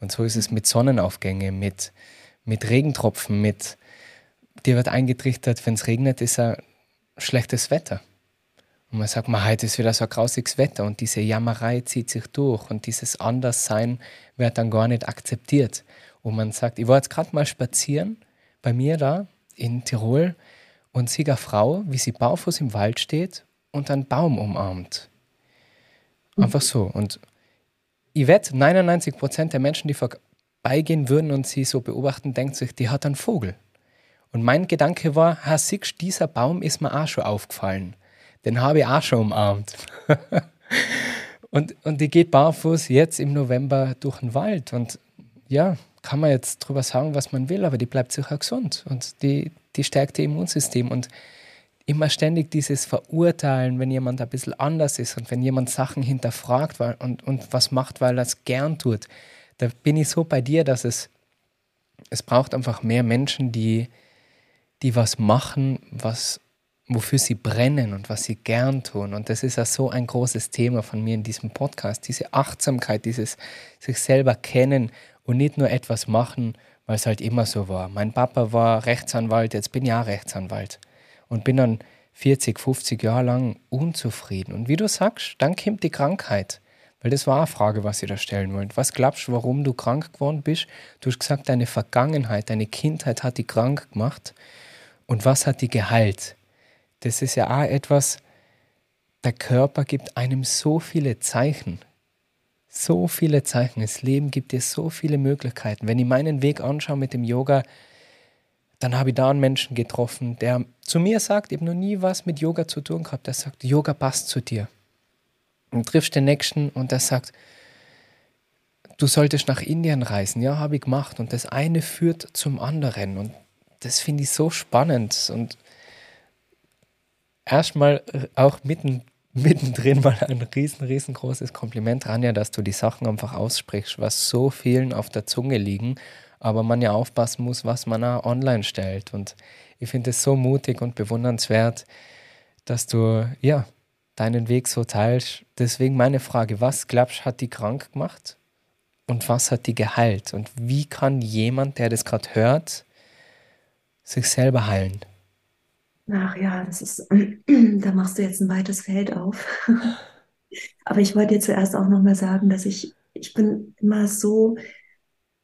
Und so ist es mit Sonnenaufgängen, mit, mit Regentropfen, mit dir wird eingetrichtert, wenn es regnet, ist ein schlechtes Wetter. Und man sagt, man, heute ist wieder so ein grausiges Wetter und diese Jammerei zieht sich durch und dieses Anderssein wird dann gar nicht akzeptiert. Und man sagt, ich war jetzt gerade mal spazieren bei mir da in Tirol und sehe eine Frau, wie sie barfuß im Wald steht und einen Baum umarmt. Einfach so. Und ich wette, 99 Prozent der Menschen, die vorbeigehen würden und sie so beobachten, denken sich, die hat einen Vogel. Und mein Gedanke war, ha, siehst, dieser Baum ist mir auch schon aufgefallen den habe ich auch schon umarmt. und, und die geht barfuß jetzt im November durch den Wald. Und ja, kann man jetzt drüber sagen, was man will, aber die bleibt sicher gesund und die, die stärkt ihr Immunsystem. Und immer ständig dieses Verurteilen, wenn jemand ein bisschen anders ist und wenn jemand Sachen hinterfragt weil, und, und was macht, weil er es gern tut. Da bin ich so bei dir, dass es, es braucht einfach mehr Menschen, die, die was machen, was wofür sie brennen und was sie gern tun. Und das ist ja so ein großes Thema von mir in diesem Podcast. Diese Achtsamkeit, dieses sich selber kennen und nicht nur etwas machen, weil es halt immer so war. Mein Papa war Rechtsanwalt, jetzt bin ich auch Rechtsanwalt. Und bin dann 40, 50 Jahre lang unzufrieden. Und wie du sagst, dann kommt die Krankheit. Weil das war eine Frage, was ich da stellen wollte. Was glaubst du, warum du krank geworden bist? Du hast gesagt, deine Vergangenheit, deine Kindheit hat dich krank gemacht. Und was hat dich geheilt? das ist ja auch etwas, der Körper gibt einem so viele Zeichen. So viele Zeichen. Das Leben gibt dir so viele Möglichkeiten. Wenn ich meinen Weg anschaue mit dem Yoga, dann habe ich da einen Menschen getroffen, der zu mir sagt, ich habe noch nie was mit Yoga zu tun gehabt. Der sagt, Yoga passt zu dir. Und triffst den Nächsten und der sagt, du solltest nach Indien reisen. Ja, habe ich gemacht. Und das eine führt zum anderen. Und das finde ich so spannend. Und erstmal äh, auch mitten, mittendrin mal ein riesen, riesengroßes Kompliment, Ranja, dass du die Sachen einfach aussprichst, was so vielen auf der Zunge liegen, aber man ja aufpassen muss, was man auch online stellt. Und Ich finde es so mutig und bewundernswert, dass du ja deinen Weg so teilst. Deswegen meine Frage, was glaubst du, hat die krank gemacht und was hat die geheilt? Und wie kann jemand, der das gerade hört, sich selber heilen? Ach ja, das ist, da machst du jetzt ein weites Feld auf. Aber ich wollte dir zuerst auch nochmal sagen, dass ich, ich bin immer so,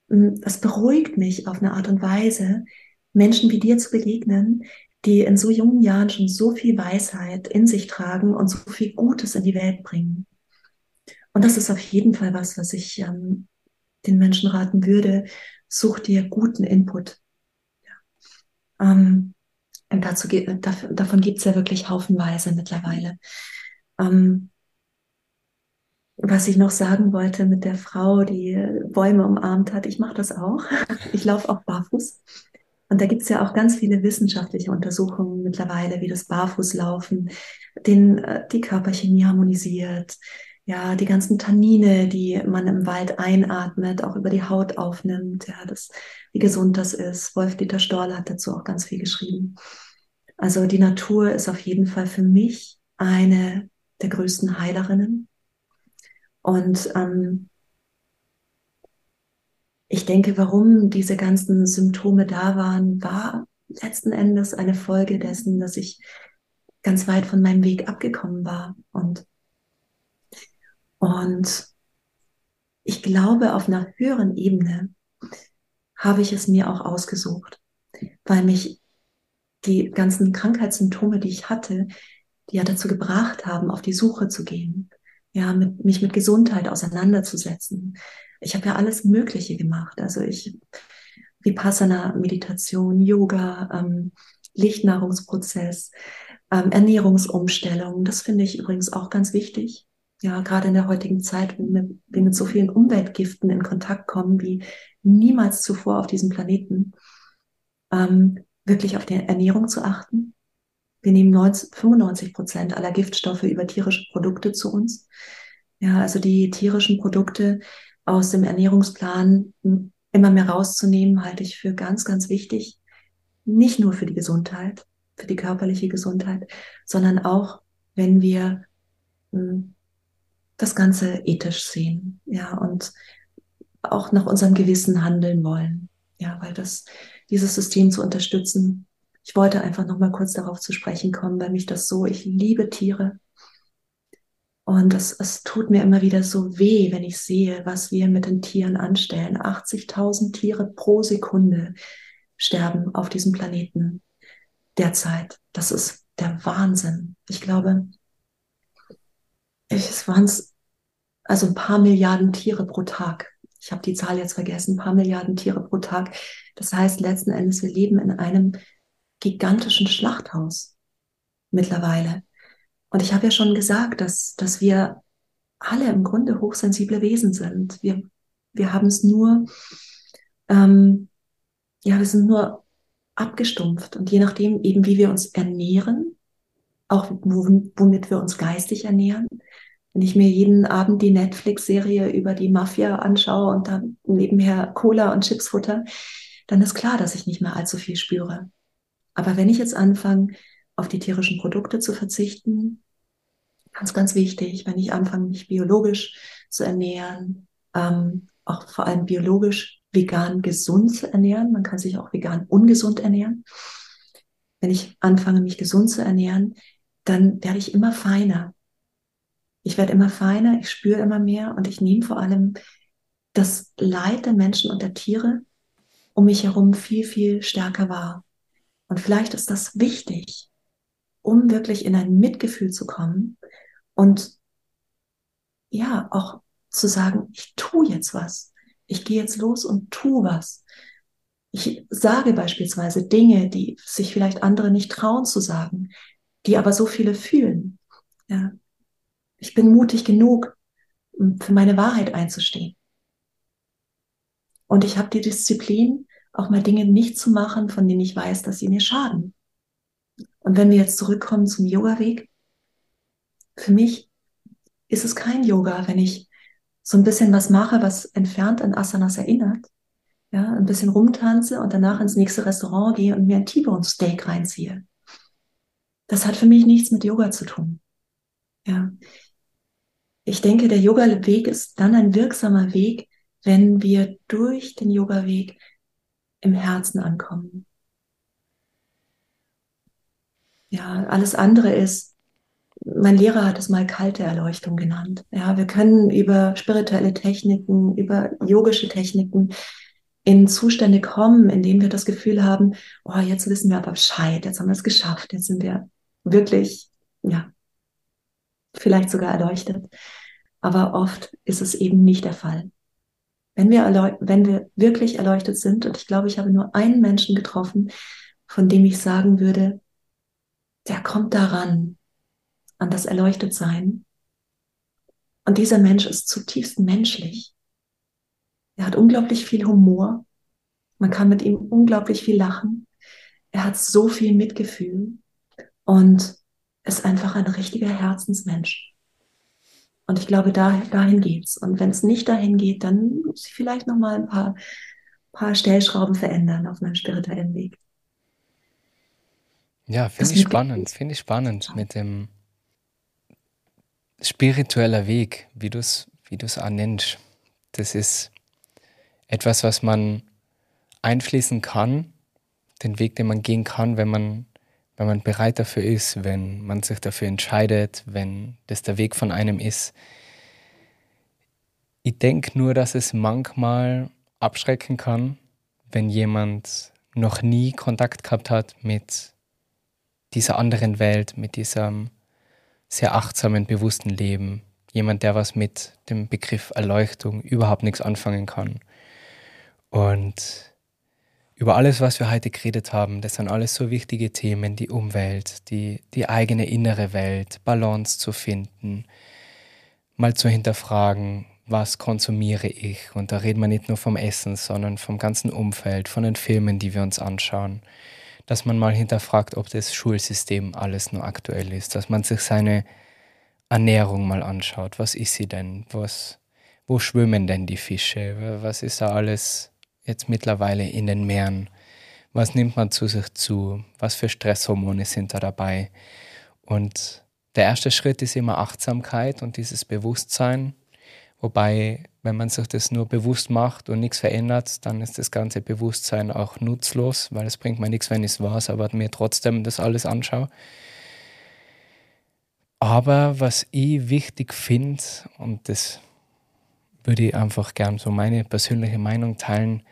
es beruhigt mich auf eine Art und Weise, Menschen wie dir zu begegnen, die in so jungen Jahren schon so viel Weisheit in sich tragen und so viel Gutes in die Welt bringen. Und das ist auf jeden Fall was, was ich ähm, den Menschen raten würde. Such dir guten Input. Ja. Ähm, und dazu, davon gibt es ja wirklich haufenweise mittlerweile. Ähm, was ich noch sagen wollte mit der Frau, die Bäume umarmt hat, ich mache das auch. Ich laufe auch barfuß. Und da gibt es ja auch ganz viele wissenschaftliche Untersuchungen mittlerweile, wie das Barfußlaufen den, äh, die Körperchemie harmonisiert, ja, die ganzen Tannine, die man im Wald einatmet, auch über die Haut aufnimmt, ja, das, wie gesund das ist. Wolf-Dieter Storl hat dazu auch ganz viel geschrieben. Also die Natur ist auf jeden Fall für mich eine der größten Heilerinnen. Und ähm, ich denke, warum diese ganzen Symptome da waren, war letzten Endes eine Folge dessen, dass ich ganz weit von meinem Weg abgekommen war. Und, und ich glaube, auf einer höheren Ebene habe ich es mir auch ausgesucht, weil mich die ganzen Krankheitssymptome, die ich hatte, die ja dazu gebracht haben, auf die Suche zu gehen, ja, mit, mich mit Gesundheit auseinanderzusetzen. Ich habe ja alles Mögliche gemacht. Also ich Vipassana, Meditation, Yoga, ähm, Lichtnahrungsprozess, ähm, Ernährungsumstellung. Das finde ich übrigens auch ganz wichtig. Ja, gerade in der heutigen Zeit, wo wir, wir mit so vielen Umweltgiften in Kontakt kommen wie niemals zuvor auf diesem Planeten. Ähm, wirklich auf die Ernährung zu achten. Wir nehmen 90, 95 Prozent aller Giftstoffe über tierische Produkte zu uns. Ja, also die tierischen Produkte aus dem Ernährungsplan immer mehr rauszunehmen, halte ich für ganz, ganz wichtig. Nicht nur für die Gesundheit, für die körperliche Gesundheit, sondern auch, wenn wir hm, das Ganze ethisch sehen, ja, und auch nach unserem Gewissen handeln wollen. Ja, weil das dieses System zu unterstützen. Ich wollte einfach noch mal kurz darauf zu sprechen kommen, weil mich das so, ich liebe Tiere. Und es, es tut mir immer wieder so weh, wenn ich sehe, was wir mit den Tieren anstellen. 80.000 Tiere pro Sekunde sterben auf diesem Planeten derzeit. Das ist der Wahnsinn. Ich glaube, es waren also ein paar Milliarden Tiere pro Tag. Ich habe die Zahl jetzt vergessen, ein paar Milliarden Tiere pro Tag, das heißt letzten Endes, wir leben in einem gigantischen Schlachthaus mittlerweile. Und ich habe ja schon gesagt, dass, dass wir alle im Grunde hochsensible Wesen sind. Wir, wir haben es nur, ähm, ja, wir sind nur abgestumpft. Und je nachdem eben, wie wir uns ernähren, auch womit wir uns geistig ernähren, wenn ich mir jeden Abend die Netflix-Serie über die Mafia anschaue und dann nebenher Cola und Chips futter, dann ist klar, dass ich nicht mehr allzu viel spüre. Aber wenn ich jetzt anfange, auf die tierischen Produkte zu verzichten, ganz, ganz wichtig, wenn ich anfange, mich biologisch zu ernähren, ähm, auch vor allem biologisch vegan gesund zu ernähren. Man kann sich auch vegan ungesund ernähren. Wenn ich anfange, mich gesund zu ernähren, dann werde ich immer feiner. Ich werde immer feiner, ich spüre immer mehr und ich nehme vor allem das Leid der Menschen und der Tiere um mich herum viel, viel stärker wahr. Und vielleicht ist das wichtig, um wirklich in ein Mitgefühl zu kommen und ja, auch zu sagen, ich tue jetzt was. Ich gehe jetzt los und tue was. Ich sage beispielsweise Dinge, die sich vielleicht andere nicht trauen zu sagen, die aber so viele fühlen. Ja. Ich bin mutig genug, für meine Wahrheit einzustehen. Und ich habe die Disziplin, auch mal Dinge nicht zu machen, von denen ich weiß, dass sie mir schaden. Und wenn wir jetzt zurückkommen zum Yoga-Weg, für mich ist es kein Yoga, wenn ich so ein bisschen was mache, was entfernt an Asanas erinnert, ja, ein bisschen rumtanze und danach ins nächste Restaurant gehe und mir ein T-Bone Steak reinziehe. Das hat für mich nichts mit Yoga zu tun. Ja. Ich denke, der Yoga-Weg ist dann ein wirksamer Weg, wenn wir durch den Yoga-Weg im Herzen ankommen. Ja, alles andere ist, mein Lehrer hat es mal kalte Erleuchtung genannt. Ja, wir können über spirituelle Techniken, über yogische Techniken in Zustände kommen, in denen wir das Gefühl haben, oh, jetzt wissen wir aber Bescheid, jetzt haben wir es geschafft, jetzt sind wir wirklich, ja, vielleicht sogar erleuchtet. Aber oft ist es eben nicht der Fall. Wenn wir, wenn wir wirklich erleuchtet sind, und ich glaube, ich habe nur einen Menschen getroffen, von dem ich sagen würde, der kommt daran, an das Erleuchtetsein. Und dieser Mensch ist zutiefst menschlich. Er hat unglaublich viel Humor. Man kann mit ihm unglaublich viel lachen. Er hat so viel Mitgefühl und ist einfach ein richtiger Herzensmensch. Und ich glaube, da, dahin geht's. Und wenn es nicht dahin geht, dann muss ich vielleicht noch mal ein paar, paar Stellschrauben verändern auf meinem spirituellen Weg. Ja, finde ich spannend. Finde ich spannend mit dem spiritueller Weg, wie du es wie du's auch nennst. Das ist etwas, was man einfließen kann, den Weg, den man gehen kann, wenn man, wenn man bereit dafür ist, wenn man sich dafür entscheidet, wenn das der Weg von einem ist. Ich denke nur, dass es manchmal abschrecken kann, wenn jemand noch nie Kontakt gehabt hat mit dieser anderen Welt, mit diesem sehr achtsamen, bewussten Leben. Jemand, der was mit dem Begriff Erleuchtung überhaupt nichts anfangen kann. Und über alles, was wir heute geredet haben, das sind alles so wichtige Themen, die Umwelt, die, die eigene innere Welt, Balance zu finden, mal zu hinterfragen, was konsumiere ich. Und da reden wir nicht nur vom Essen, sondern vom ganzen Umfeld, von den Filmen, die wir uns anschauen. Dass man mal hinterfragt, ob das Schulsystem alles nur aktuell ist, dass man sich seine Ernährung mal anschaut. Was ist sie denn? Was, wo schwimmen denn die Fische? Was ist da alles jetzt mittlerweile in den Meeren? Was nimmt man zu sich zu? Was für Stresshormone sind da dabei? Und der erste Schritt ist immer Achtsamkeit und dieses Bewusstsein. Wobei, wenn man sich das nur bewusst macht und nichts verändert, dann ist das ganze Bewusstsein auch nutzlos, weil es bringt mir nichts, wenn ich es weiß, aber mir trotzdem das alles anschaue. Aber was ich wichtig finde, und das würde ich einfach gern so meine persönliche Meinung teilen,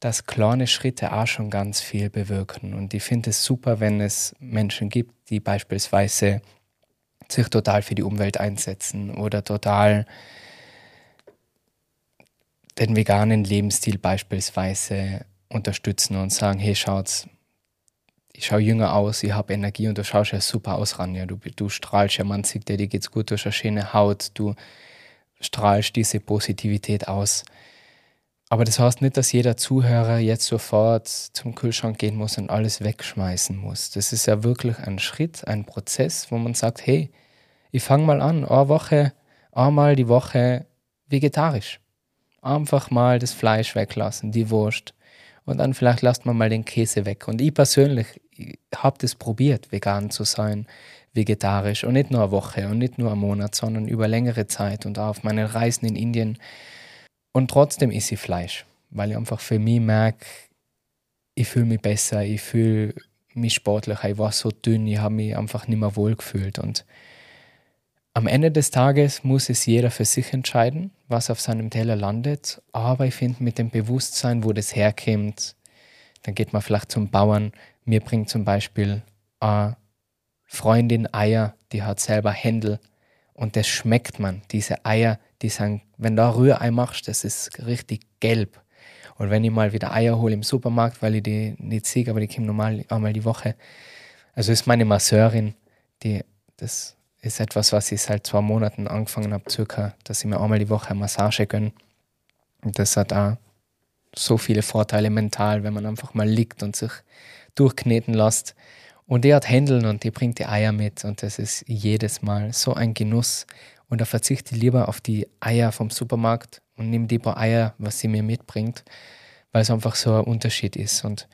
dass kleine Schritte auch schon ganz viel bewirken. Und ich finde es super, wenn es Menschen gibt, die beispielsweise sich total für die Umwelt einsetzen oder total den veganen Lebensstil beispielsweise unterstützen und sagen, hey, schaut's, ich schaue jünger aus, ich habe Energie und du schaust ja super aus, Ranja. Du, du strahlst ja, man sieht dir, dir geht's gut, du hast eine schöne Haut, du strahlst diese Positivität aus. Aber das heißt nicht, dass jeder Zuhörer jetzt sofort zum Kühlschrank gehen muss und alles wegschmeißen muss. Das ist ja wirklich ein Schritt, ein Prozess, wo man sagt, hey, ich fange mal an, eine Woche, einmal die Woche vegetarisch. Einfach mal das Fleisch weglassen, die Wurst. Und dann vielleicht lasst man mal den Käse weg. Und ich persönlich habe das probiert, vegan zu sein, vegetarisch. Und nicht nur eine Woche und nicht nur einen Monat, sondern über längere Zeit und auch auf meinen Reisen in Indien. Und trotzdem esse ich Fleisch, weil ich einfach für mich merke, ich fühle mich besser, ich fühle mich sportlicher, ich war so dünn, ich habe mich einfach nicht mehr wohl gefühlt. Und am Ende des Tages muss es jeder für sich entscheiden, was auf seinem Teller landet. Aber ich finde, mit dem Bewusstsein, wo das herkommt, dann geht man vielleicht zum Bauern. Mir bringt zum Beispiel eine Freundin Eier, die hat selber Händel und das schmeckt man. Diese Eier, die sind, wenn du Rührei machst, das ist richtig gelb. Und wenn ich mal wieder Eier hole im Supermarkt, weil ich die nicht sehe, aber die kommen normal einmal die Woche. Also ist meine Masseurin, die das ist etwas, was ich seit zwei Monaten angefangen habe, circa, dass ich mir einmal die Woche eine Massage gönne. Und das hat auch so viele Vorteile mental, wenn man einfach mal liegt und sich durchkneten lässt. Und die hat Händeln und die bringt die Eier mit und das ist jedes Mal so ein Genuss. Und da verzichte ich lieber auf die Eier vom Supermarkt und nehme die paar Eier, was sie mir mitbringt, weil es einfach so ein Unterschied ist. Und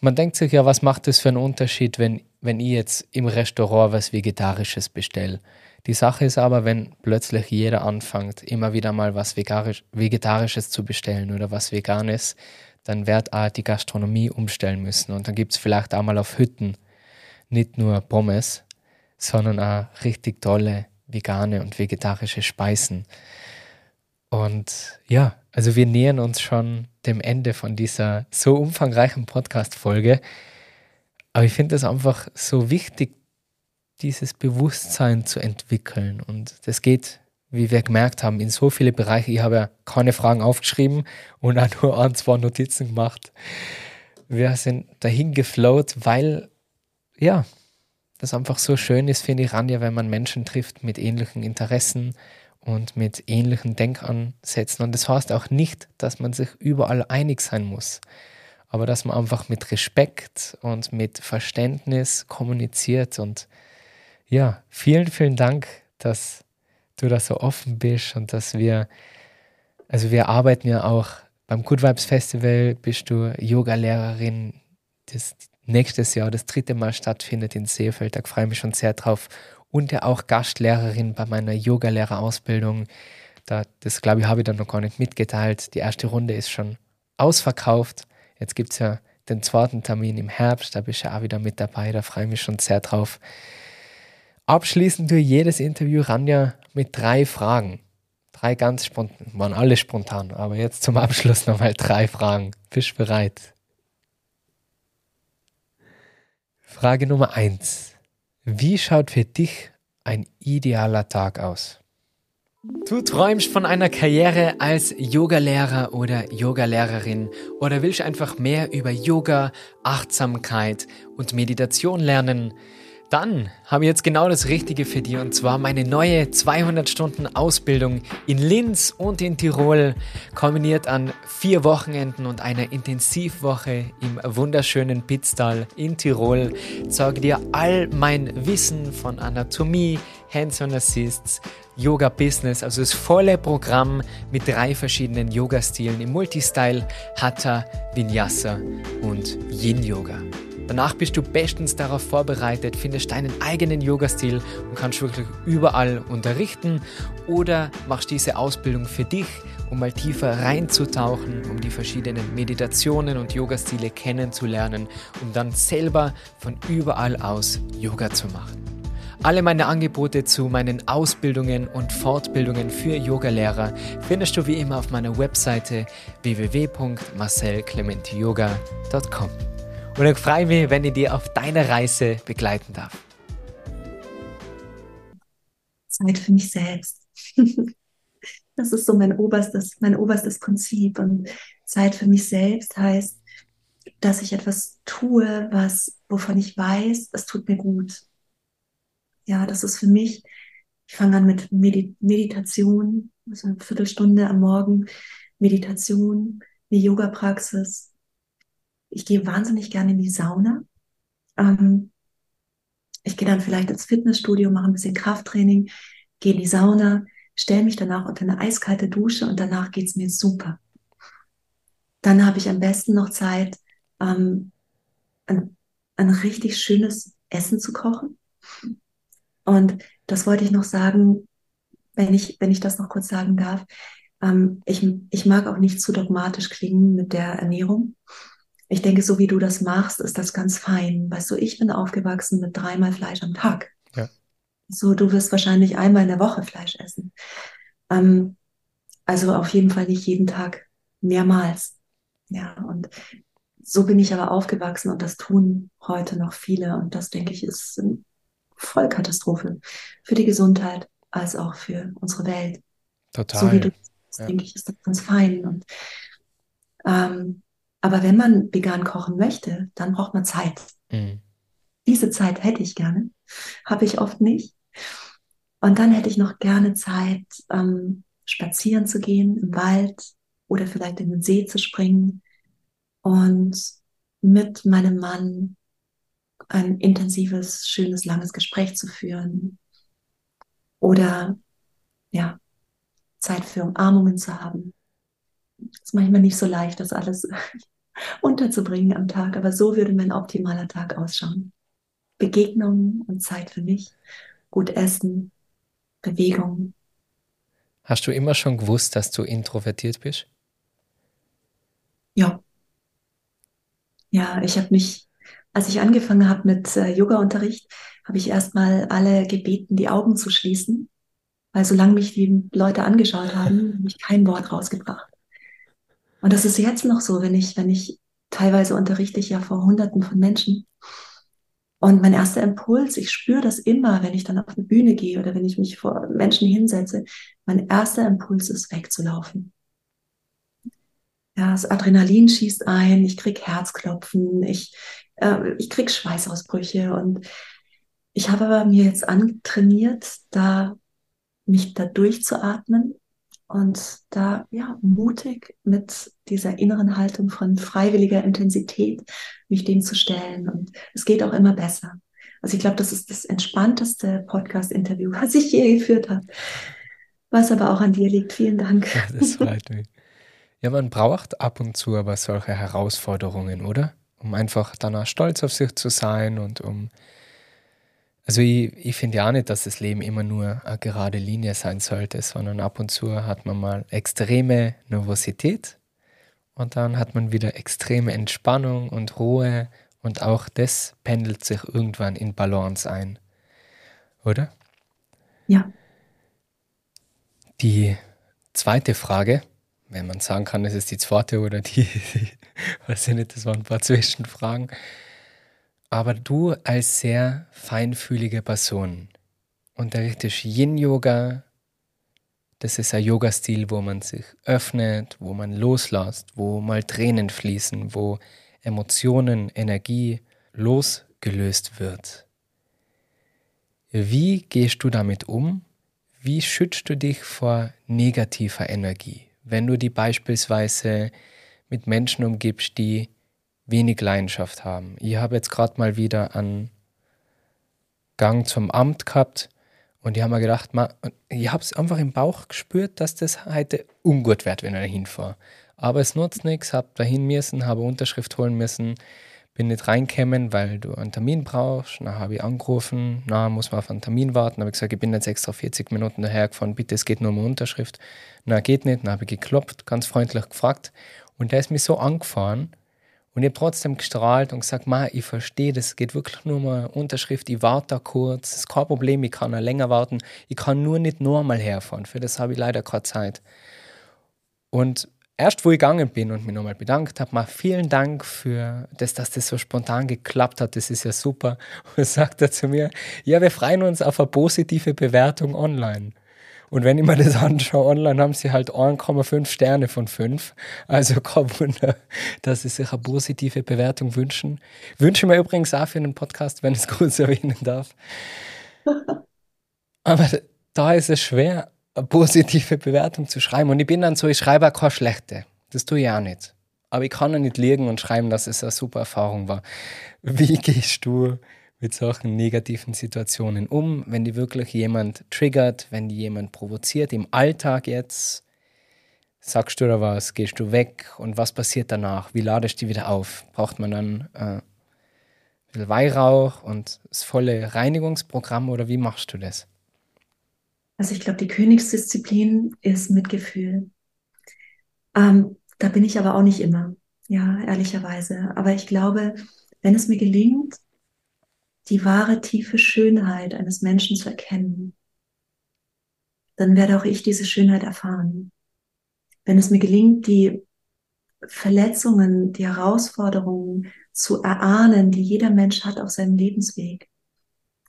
man denkt sich ja, was macht das für einen Unterschied, wenn, wenn ich jetzt im Restaurant was Vegetarisches bestelle? Die Sache ist aber, wenn plötzlich jeder anfängt, immer wieder mal was Vegetarisches zu bestellen oder was Veganes, dann wird auch die Gastronomie umstellen müssen. Und dann gibt es vielleicht auch mal auf Hütten nicht nur Pommes, sondern auch richtig tolle vegane und vegetarische Speisen. Und ja, also wir nähern uns schon dem Ende von dieser so umfangreichen Podcast-Folge. Aber ich finde es einfach so wichtig, dieses Bewusstsein zu entwickeln. Und das geht, wie wir gemerkt haben, in so viele Bereiche. Ich habe ja keine Fragen aufgeschrieben und auch nur ein, zwei Notizen gemacht. Wir sind dahin geflowt, weil, ja, das einfach so schön ist, finde ich, Ranja, wenn man Menschen trifft mit ähnlichen Interessen und mit ähnlichen Denkansätzen. Und das heißt auch nicht, dass man sich überall einig sein muss, aber dass man einfach mit Respekt und mit Verständnis kommuniziert und ja, vielen, vielen Dank, dass du da so offen bist und dass wir, also wir arbeiten ja auch beim Good Vibes Festival, bist du Yoga-Lehrerin, das nächstes Jahr das dritte Mal stattfindet in Seefeld. Da freue ich mich schon sehr drauf. Und ja auch Gastlehrerin bei meiner Yogalehrerausbildung. Da, das glaube ich, habe ich dann noch gar nicht mitgeteilt. Die erste Runde ist schon ausverkauft. Jetzt gibt es ja den zweiten Termin im Herbst, da bist du ja auch wieder mit dabei, da freue ich mich schon sehr drauf. Abschließend durch jedes Interview Ranja mit drei Fragen. Drei ganz spontan, waren alle spontan, aber jetzt zum Abschluss nochmal drei Fragen. Bist du bereit? Frage Nummer eins. Wie schaut für dich ein idealer Tag aus? Du träumst von einer Karriere als Yogalehrer oder Yogalehrerin oder willst einfach mehr über Yoga, Achtsamkeit und Meditation lernen? Dann habe ich jetzt genau das Richtige für dich und zwar meine neue 200 Stunden Ausbildung in Linz und in Tirol, kombiniert an vier Wochenenden und einer Intensivwoche im wunderschönen Pitztal in Tirol. Zeige dir all mein Wissen von Anatomie, Hands-on Assists, Yoga Business, also das volle Programm mit drei verschiedenen Yoga-Stilen im Multistyle, Hatha, Vinyasa und Yin Yoga. Danach bist du bestens darauf vorbereitet, findest deinen eigenen Yoga-Stil und kannst wirklich überall unterrichten oder machst diese Ausbildung für dich, um mal tiefer reinzutauchen, um die verschiedenen Meditationen und Yoga-Stile kennenzulernen, um dann selber von überall aus Yoga zu machen. Alle meine Angebote zu meinen Ausbildungen und Fortbildungen für Yogalehrer findest du wie immer auf meiner Webseite www.marcelclementiyoga.com. Und ich freue mich, wenn ich dir auf deiner Reise begleiten darf. Zeit für mich selbst. Das ist so mein oberstes, mein oberstes Prinzip. Und Zeit für mich selbst heißt, dass ich etwas tue, was, wovon ich weiß, es tut mir gut. Ja, das ist für mich, ich fange an mit Medi Meditation, also eine Viertelstunde am Morgen, Meditation, eine Yoga-Praxis, ich gehe wahnsinnig gerne in die Sauna. Ähm, ich gehe dann vielleicht ins Fitnessstudio, mache ein bisschen Krafttraining, gehe in die Sauna, stelle mich danach unter eine eiskalte Dusche und danach geht es mir super. Dann habe ich am besten noch Zeit, ähm, ein, ein richtig schönes Essen zu kochen. Und das wollte ich noch sagen, wenn ich, wenn ich das noch kurz sagen darf. Ähm, ich, ich mag auch nicht zu dogmatisch klingen mit der Ernährung. Ich denke, so wie du das machst, ist das ganz fein. Weißt du, ich bin aufgewachsen mit dreimal Fleisch am Tag. Ja. So, du wirst wahrscheinlich einmal in der Woche Fleisch essen. Ähm, also auf jeden Fall nicht jeden Tag mehrmals. Ja, und so bin ich aber aufgewachsen und das tun heute noch viele. Und das, denke ich, ist eine Vollkatastrophe für die Gesundheit als auch für unsere Welt. Total. So wie du das, ja. denke ich, ist das ganz fein. Und ähm, aber wenn man vegan kochen möchte, dann braucht man Zeit. Mhm. Diese Zeit hätte ich gerne, habe ich oft nicht. Und dann hätte ich noch gerne Zeit, ähm, spazieren zu gehen im Wald oder vielleicht in den See zu springen und mit meinem Mann ein intensives, schönes, langes Gespräch zu führen oder ja, Zeit für Umarmungen zu haben, ist manchmal nicht so leicht, das alles unterzubringen am Tag, aber so würde mein optimaler Tag ausschauen. Begegnungen und Zeit für mich, gut essen, Bewegung. Hast du immer schon gewusst, dass du introvertiert bist? Ja. Ja, ich habe mich, als ich angefangen habe mit äh, Yoga-Unterricht, habe ich erstmal alle gebeten, die Augen zu schließen, weil solange mich die Leute angeschaut haben, habe ich kein Wort rausgebracht. Und das ist jetzt noch so, wenn ich, wenn ich teilweise unterrichte ich ja vor Hunderten von Menschen. Und mein erster Impuls, ich spüre das immer, wenn ich dann auf eine Bühne gehe oder wenn ich mich vor Menschen hinsetze, mein erster Impuls ist wegzulaufen. Ja, das Adrenalin schießt ein, ich krieg Herzklopfen, ich, äh, ich krieg Schweißausbrüche und ich habe aber mir jetzt antrainiert, da mich da durchzuatmen und da ja mutig mit dieser inneren Haltung von freiwilliger Intensität mich dem zu stellen und es geht auch immer besser. Also ich glaube, das ist das entspannteste Podcast-Interview, was ich je geführt habe. Was aber auch an dir liegt. Vielen Dank. Das freut mich. Ja, man braucht ab und zu aber solche Herausforderungen, oder? Um einfach danach stolz auf sich zu sein und um also ich, ich finde ja nicht, dass das Leben immer nur eine gerade Linie sein sollte, sondern ab und zu hat man mal extreme Nervosität und dann hat man wieder extreme Entspannung und Ruhe und auch das pendelt sich irgendwann in Balance ein. Oder? Ja. Die zweite Frage, wenn man sagen kann, es ist die zweite oder die, die weiß ich nicht, das waren ein paar Zwischenfragen. Aber du als sehr feinfühlige Person unterrichtest Yin-Yoga. Das ist ein Yoga-Stil, wo man sich öffnet, wo man loslässt, wo mal Tränen fließen, wo Emotionen, Energie losgelöst wird. Wie gehst du damit um? Wie schützt du dich vor negativer Energie, wenn du die beispielsweise mit Menschen umgibst, die wenig Leidenschaft haben. Ich habe jetzt gerade mal wieder einen Gang zum Amt gehabt und ich habe mir gedacht, man, ich habe es einfach im Bauch gespürt, dass das heute ungut wird, wenn ich da hinfahre. Aber es nutzt nichts, habe dahin müssen, habe Unterschrift holen müssen, bin nicht reingekommen, weil du einen Termin brauchst. Dann habe ich angerufen, na, muss man auf einen Termin warten. Habe ich gesagt, ich bin jetzt extra 40 Minuten dahergefahren, bitte, es geht nur um Unterschrift. Na, geht nicht. Dann habe ich geklopft, ganz freundlich gefragt. Und der ist mir so angefahren, und ich habe trotzdem gestrahlt und gesagt, Ma, ich verstehe, das geht wirklich nur eine Unterschrift, ich warte da kurz, das ist kein Problem, ich kann auch länger warten, ich kann nur nicht normal herfahren, für das habe ich leider keine Zeit. Und erst wo ich gegangen bin und mich nochmal bedankt habe, Ma, vielen Dank für das, dass das so spontan geklappt hat, das ist ja super. Und sagt er zu mir, ja, wir freuen uns auf eine positive Bewertung online. Und wenn ich mir das anschaue, online haben sie halt 1,5 Sterne von 5. Also kein Wunder, dass sie sich eine positive Bewertung wünschen. Wünsche mir übrigens auch für einen Podcast, wenn ich es kurz erwähnen darf. Aber da ist es schwer, eine positive Bewertung zu schreiben. Und ich bin dann so, ich schreibe auch keine schlechte. Das tue ich auch nicht. Aber ich kann ja nicht liegen und schreiben, dass es eine super Erfahrung war. Wie gehst du mit solchen negativen Situationen um, wenn die wirklich jemand triggert, wenn die jemand provoziert im Alltag jetzt? Sagst du da was, gehst du weg und was passiert danach? Wie ladest du die wieder auf? Braucht man dann äh, ein bisschen Weihrauch und das volle Reinigungsprogramm oder wie machst du das? Also ich glaube, die Königsdisziplin ist Mitgefühl. Ähm, da bin ich aber auch nicht immer, ja, ehrlicherweise. Aber ich glaube, wenn es mir gelingt, die wahre tiefe Schönheit eines Menschen zu erkennen, dann werde auch ich diese Schönheit erfahren. Wenn es mir gelingt, die Verletzungen, die Herausforderungen zu erahnen, die jeder Mensch hat auf seinem Lebensweg,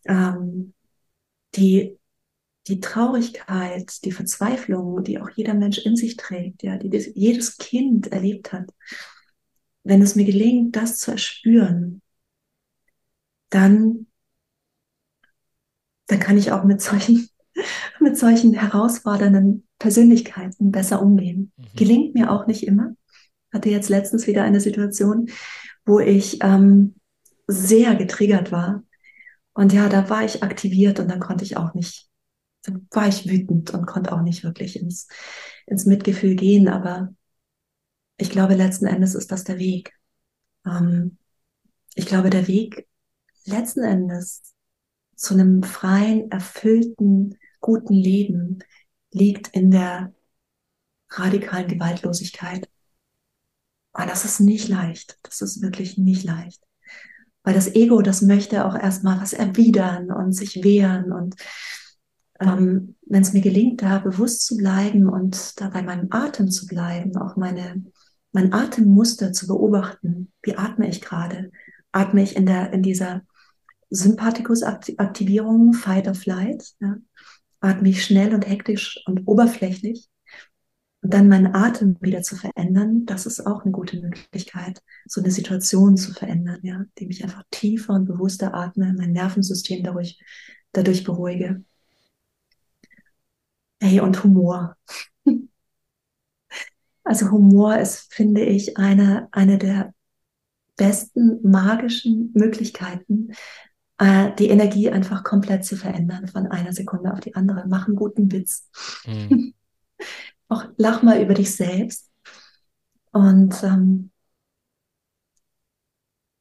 ähm, die, die Traurigkeit, die Verzweiflung, die auch jeder Mensch in sich trägt, ja, die das, jedes Kind erlebt hat, wenn es mir gelingt, das zu erspüren, dann, dann kann ich auch mit solchen, mit solchen herausfordernden Persönlichkeiten besser umgehen. Mhm. Gelingt mir auch nicht immer. Hatte jetzt letztens wieder eine Situation, wo ich ähm, sehr getriggert war. Und ja, da war ich aktiviert und dann konnte ich auch nicht, dann war ich wütend und konnte auch nicht wirklich ins, ins Mitgefühl gehen. Aber ich glaube, letzten Endes ist das der Weg. Ähm, ich glaube, der Weg letzten Endes zu einem freien, erfüllten, guten Leben liegt in der radikalen Gewaltlosigkeit. Aber das ist nicht leicht. Das ist wirklich nicht leicht. Weil das Ego, das möchte auch erstmal was erwidern und sich wehren. Und ähm, wenn es mir gelingt, da bewusst zu bleiben und da bei meinem Atem zu bleiben, auch meine, mein Atemmuster zu beobachten, wie atme ich gerade? Atme ich in, der, in dieser Sympathikus-Aktivierung, Fight or Flight? Ja? Atme ich schnell und hektisch und oberflächlich? Und dann meinen Atem wieder zu verändern, das ist auch eine gute Möglichkeit, so eine Situation zu verändern, ja, indem ich einfach tiefer und bewusster atme, mein Nervensystem dadurch, dadurch beruhige. Hey, und Humor. Also Humor ist, finde ich, eine, eine der besten magischen Möglichkeiten, äh, die Energie einfach komplett zu verändern von einer Sekunde auf die andere. Mach einen guten Witz. Mhm. auch lach mal über dich selbst. Und ähm,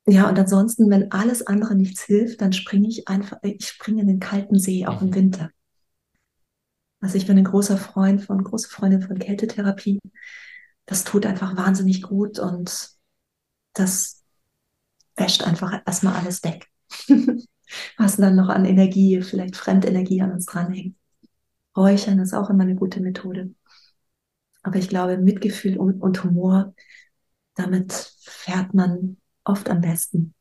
ja, und ansonsten, wenn alles andere nichts hilft, dann springe ich einfach, ich springe in den kalten See, auch im mhm. Winter. Also ich bin ein großer Freund von, große Freundin von Kältetherapie. Das tut einfach wahnsinnig gut und das wäscht einfach erstmal alles weg. Was dann noch an Energie, vielleicht Fremdenergie an uns dranhängt. Räuchern ist auch immer eine gute Methode. Aber ich glaube, Mitgefühl und, und Humor, damit fährt man oft am besten.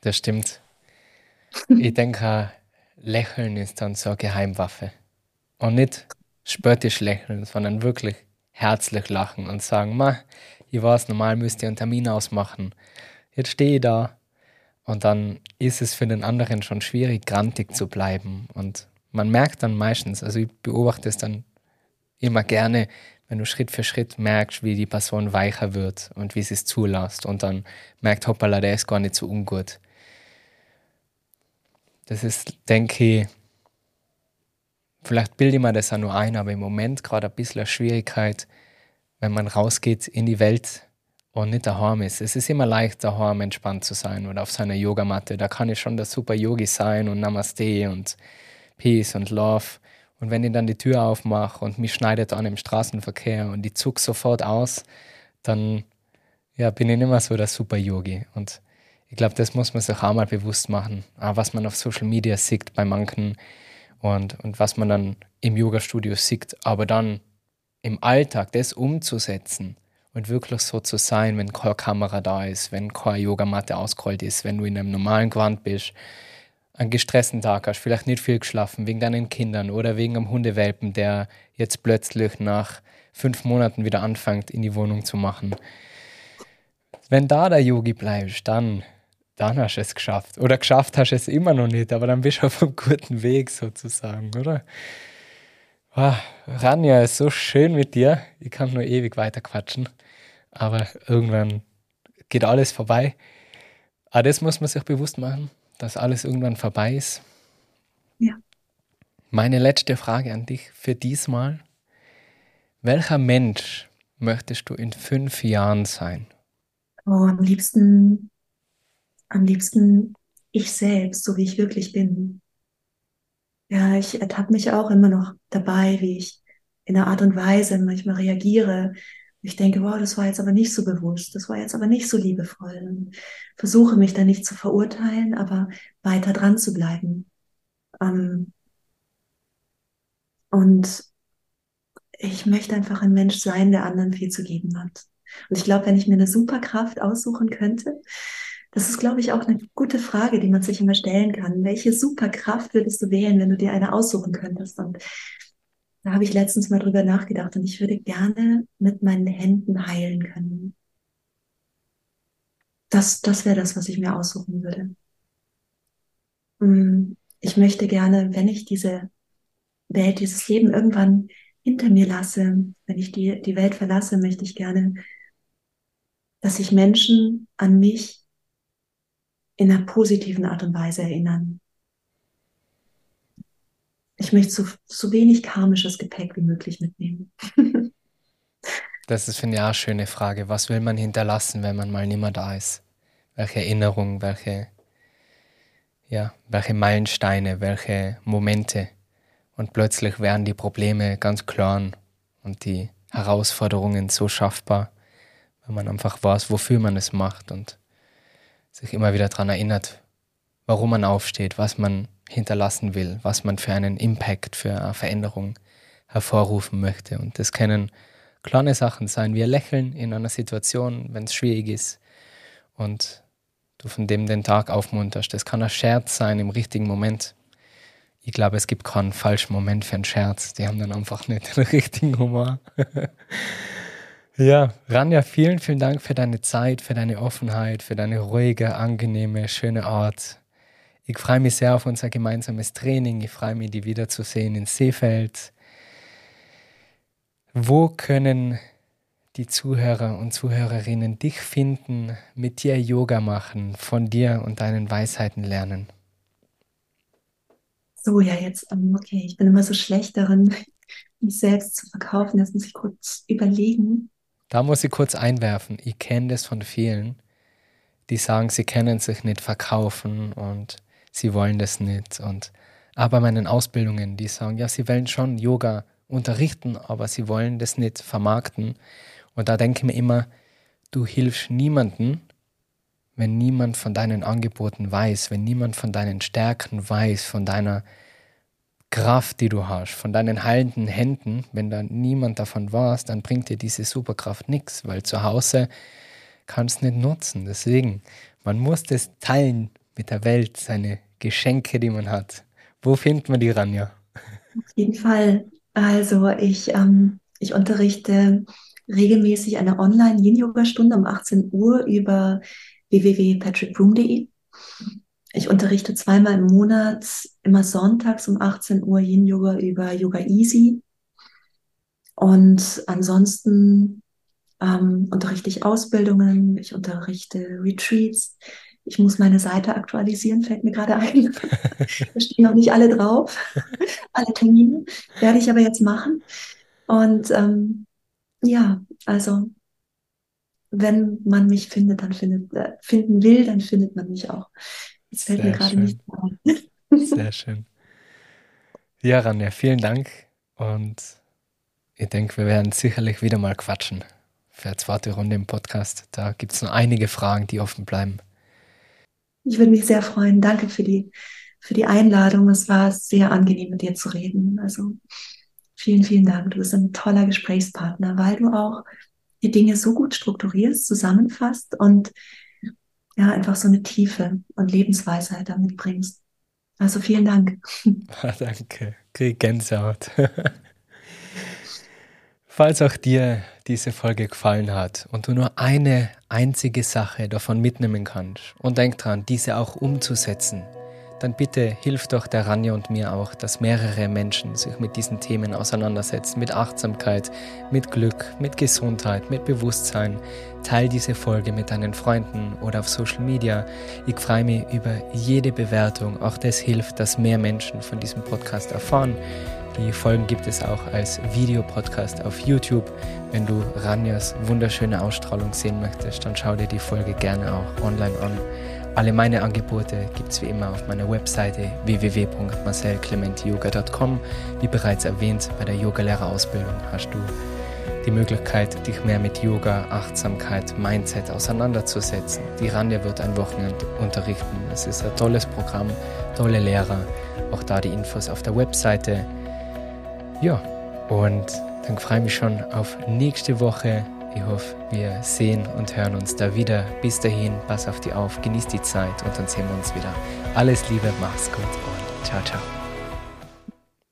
Das stimmt. Ich denke, Lächeln ist dann so eine Geheimwaffe. Und nicht spöttisch lächeln, sondern wirklich herzlich lachen und sagen, ma, ich weiß, normal müsst ihr einen Termin ausmachen. Jetzt stehe ich da. Und dann ist es für den anderen schon schwierig, grantig zu bleiben. Und man merkt dann meistens, also ich beobachte es dann immer gerne, wenn du Schritt für Schritt merkst, wie die Person weicher wird und wie sie es zulässt und dann merkt, hoppala, der ist gar nicht so ungut. Das ist, denke ich, vielleicht bilde ich mir das auch nur ein, aber im Moment gerade ein bisschen eine Schwierigkeit, wenn man rausgeht in die Welt und nicht daheim ist. Es ist immer leicht, daheim entspannt zu sein oder auf seiner Yogamatte. Da kann ich schon der super Yogi sein und Namaste und Peace und Love. Und wenn ich dann die Tür aufmache und mich schneidet an im Straßenverkehr und die zuckt sofort aus, dann ja, bin ich mehr so der Super-Yogi. Und ich glaube, das muss man sich auch mal bewusst machen. Auch was man auf Social Media sieht bei manchen und, und was man dann im Yoga-Studio sieht. Aber dann im Alltag das umzusetzen und wirklich so zu sein, wenn keine Kamera da ist, wenn keine Yogamatte ausgerollt ist, wenn du in einem normalen Gewand bist, einen gestressten Tag hast, vielleicht nicht viel geschlafen wegen deinen Kindern oder wegen einem Hundewelpen, der jetzt plötzlich nach fünf Monaten wieder anfängt, in die Wohnung zu machen. Wenn da der Yogi bleibst, dann, dann hast du es geschafft. Oder geschafft hast du es immer noch nicht, aber dann bist du auf einem guten Weg sozusagen, oder? Oh, Ranja, ist so schön mit dir. Ich kann nur ewig weiter quatschen, aber irgendwann geht alles vorbei. Aber das muss man sich bewusst machen dass alles irgendwann vorbei ist. Ja. Meine letzte Frage an dich für diesmal. Welcher Mensch möchtest du in fünf Jahren sein? Oh, am liebsten, am liebsten ich selbst, so wie ich wirklich bin. Ja, ich ertappe mich auch immer noch dabei, wie ich in einer Art und Weise manchmal reagiere, ich denke, wow, das war jetzt aber nicht so bewusst, das war jetzt aber nicht so liebevoll. Und versuche mich da nicht zu verurteilen, aber weiter dran zu bleiben. Ähm und ich möchte einfach ein Mensch sein, der anderen viel zu geben hat. Und ich glaube, wenn ich mir eine Superkraft aussuchen könnte, das ist, glaube ich, auch eine gute Frage, die man sich immer stellen kann. Welche Superkraft würdest du wählen, wenn du dir eine aussuchen könntest? Und da habe ich letztens mal drüber nachgedacht und ich würde gerne mit meinen Händen heilen können. Das, das wäre das, was ich mir aussuchen würde. Mm, ich möchte gerne, wenn ich diese Welt, dieses Leben irgendwann hinter mir lasse, wenn ich die, die Welt verlasse, möchte ich gerne, dass sich Menschen an mich in einer positiven Art und Weise erinnern ich möchte so, so wenig karmisches Gepäck wie möglich mitnehmen. Das ist, finde ich, auch eine schöne Frage. Was will man hinterlassen, wenn man mal nicht mehr da ist? Welche Erinnerungen, welche, ja, welche Meilensteine, welche Momente? Und plötzlich werden die Probleme ganz klar und die Herausforderungen so schaffbar, wenn man einfach weiß, wofür man es macht und sich immer wieder daran erinnert, warum man aufsteht, was man hinterlassen will, was man für einen Impact, für eine Veränderung hervorrufen möchte. Und das können kleine Sachen sein, wie ein Lächeln in einer Situation, wenn es schwierig ist und du von dem den Tag aufmunterst. Das kann ein Scherz sein im richtigen Moment. Ich glaube, es gibt keinen falschen Moment für einen Scherz. Die haben dann einfach nicht den richtigen Humor. ja, Ranja, vielen, vielen Dank für deine Zeit, für deine Offenheit, für deine ruhige, angenehme, schöne Art. Ich freue mich sehr auf unser gemeinsames Training. Ich freue mich, die wiederzusehen in Seefeld. Wo können die Zuhörer und Zuhörerinnen dich finden, mit dir Yoga machen, von dir und deinen Weisheiten lernen? So, ja, jetzt, ähm, okay, ich bin immer so schlecht darin, mich selbst zu verkaufen. Jetzt muss ich kurz überlegen. Da muss ich kurz einwerfen. Ich kenne das von vielen, die sagen, sie können sich nicht verkaufen und sie wollen das nicht. Und aber meinen Ausbildungen, die sagen, ja, sie wollen schon Yoga unterrichten, aber sie wollen das nicht vermarkten. Und da denke ich mir immer, du hilfst niemanden, wenn niemand von deinen Angeboten weiß, wenn niemand von deinen Stärken weiß, von deiner Kraft, die du hast, von deinen heilenden Händen, wenn da niemand davon weiß, dann bringt dir diese Superkraft nichts, weil zu Hause kannst du nicht nutzen. Deswegen, man muss das teilen mit der Welt, seine Geschenke, die man hat. Wo findet man die, Ranja? Auf jeden Fall. Also ich, ähm, ich unterrichte regelmäßig eine Online-Yin-Yoga-Stunde um 18 Uhr über www.patrickbroom.de. Ich unterrichte zweimal im Monat, immer sonntags um 18 Uhr Yin-Yoga über Yoga Easy. Und ansonsten ähm, unterrichte ich Ausbildungen, ich unterrichte Retreats. Ich muss meine Seite aktualisieren, fällt mir gerade ein. da stehen noch nicht alle drauf, alle Termine. Werde ich aber jetzt machen. Und ähm, ja, also wenn man mich findet, dann findet, äh, finden will, dann findet man mich auch. Das fällt Sehr mir gerade nicht ein. Sehr schön. Ja, Ranja, vielen Dank. Und ich denke, wir werden sicherlich wieder mal quatschen für eine zweite Runde im Podcast. Da gibt es noch einige Fragen, die offen bleiben. Ich würde mich sehr freuen. Danke für die, für die Einladung. Es war sehr angenehm, mit dir zu reden. Also vielen, vielen Dank. Du bist ein toller Gesprächspartner, weil du auch die Dinge so gut strukturierst, zusammenfasst und ja, einfach so eine Tiefe und Lebensweisheit damit bringst. Also vielen Dank. Danke. Krieg Gänsehaut. Falls auch dir diese Folge gefallen hat und du nur eine einzige Sache davon mitnehmen kannst und denk dran, diese auch umzusetzen, dann bitte hilf doch der Ranja und mir auch, dass mehrere Menschen sich mit diesen Themen auseinandersetzen, mit Achtsamkeit, mit Glück, mit Gesundheit, mit Bewusstsein. Teil diese Folge mit deinen Freunden oder auf Social Media. Ich freue mich über jede Bewertung. Auch das hilft, dass mehr Menschen von diesem Podcast erfahren. Die Folgen gibt es auch als Videopodcast auf YouTube. Wenn du Ranjas wunderschöne Ausstrahlung sehen möchtest, dann schau dir die Folge gerne auch online an. Alle meine Angebote gibt es wie immer auf meiner Webseite www.marcelclementiyoga.com. Wie bereits erwähnt, bei der Yogalehrerausbildung hast du die Möglichkeit, dich mehr mit Yoga, Achtsamkeit, Mindset auseinanderzusetzen. Die Rande wird ein Wochenende unterrichten. Es ist ein tolles Programm, tolle Lehrer. Auch da die Infos auf der Webseite. Ja, und dann freue ich mich schon auf nächste Woche ich hoffe, wir sehen und hören uns da wieder. Bis dahin, pass auf dich auf, genieß die Zeit und dann sehen wir uns wieder. Alles Liebe, mach's gut und ciao, ciao.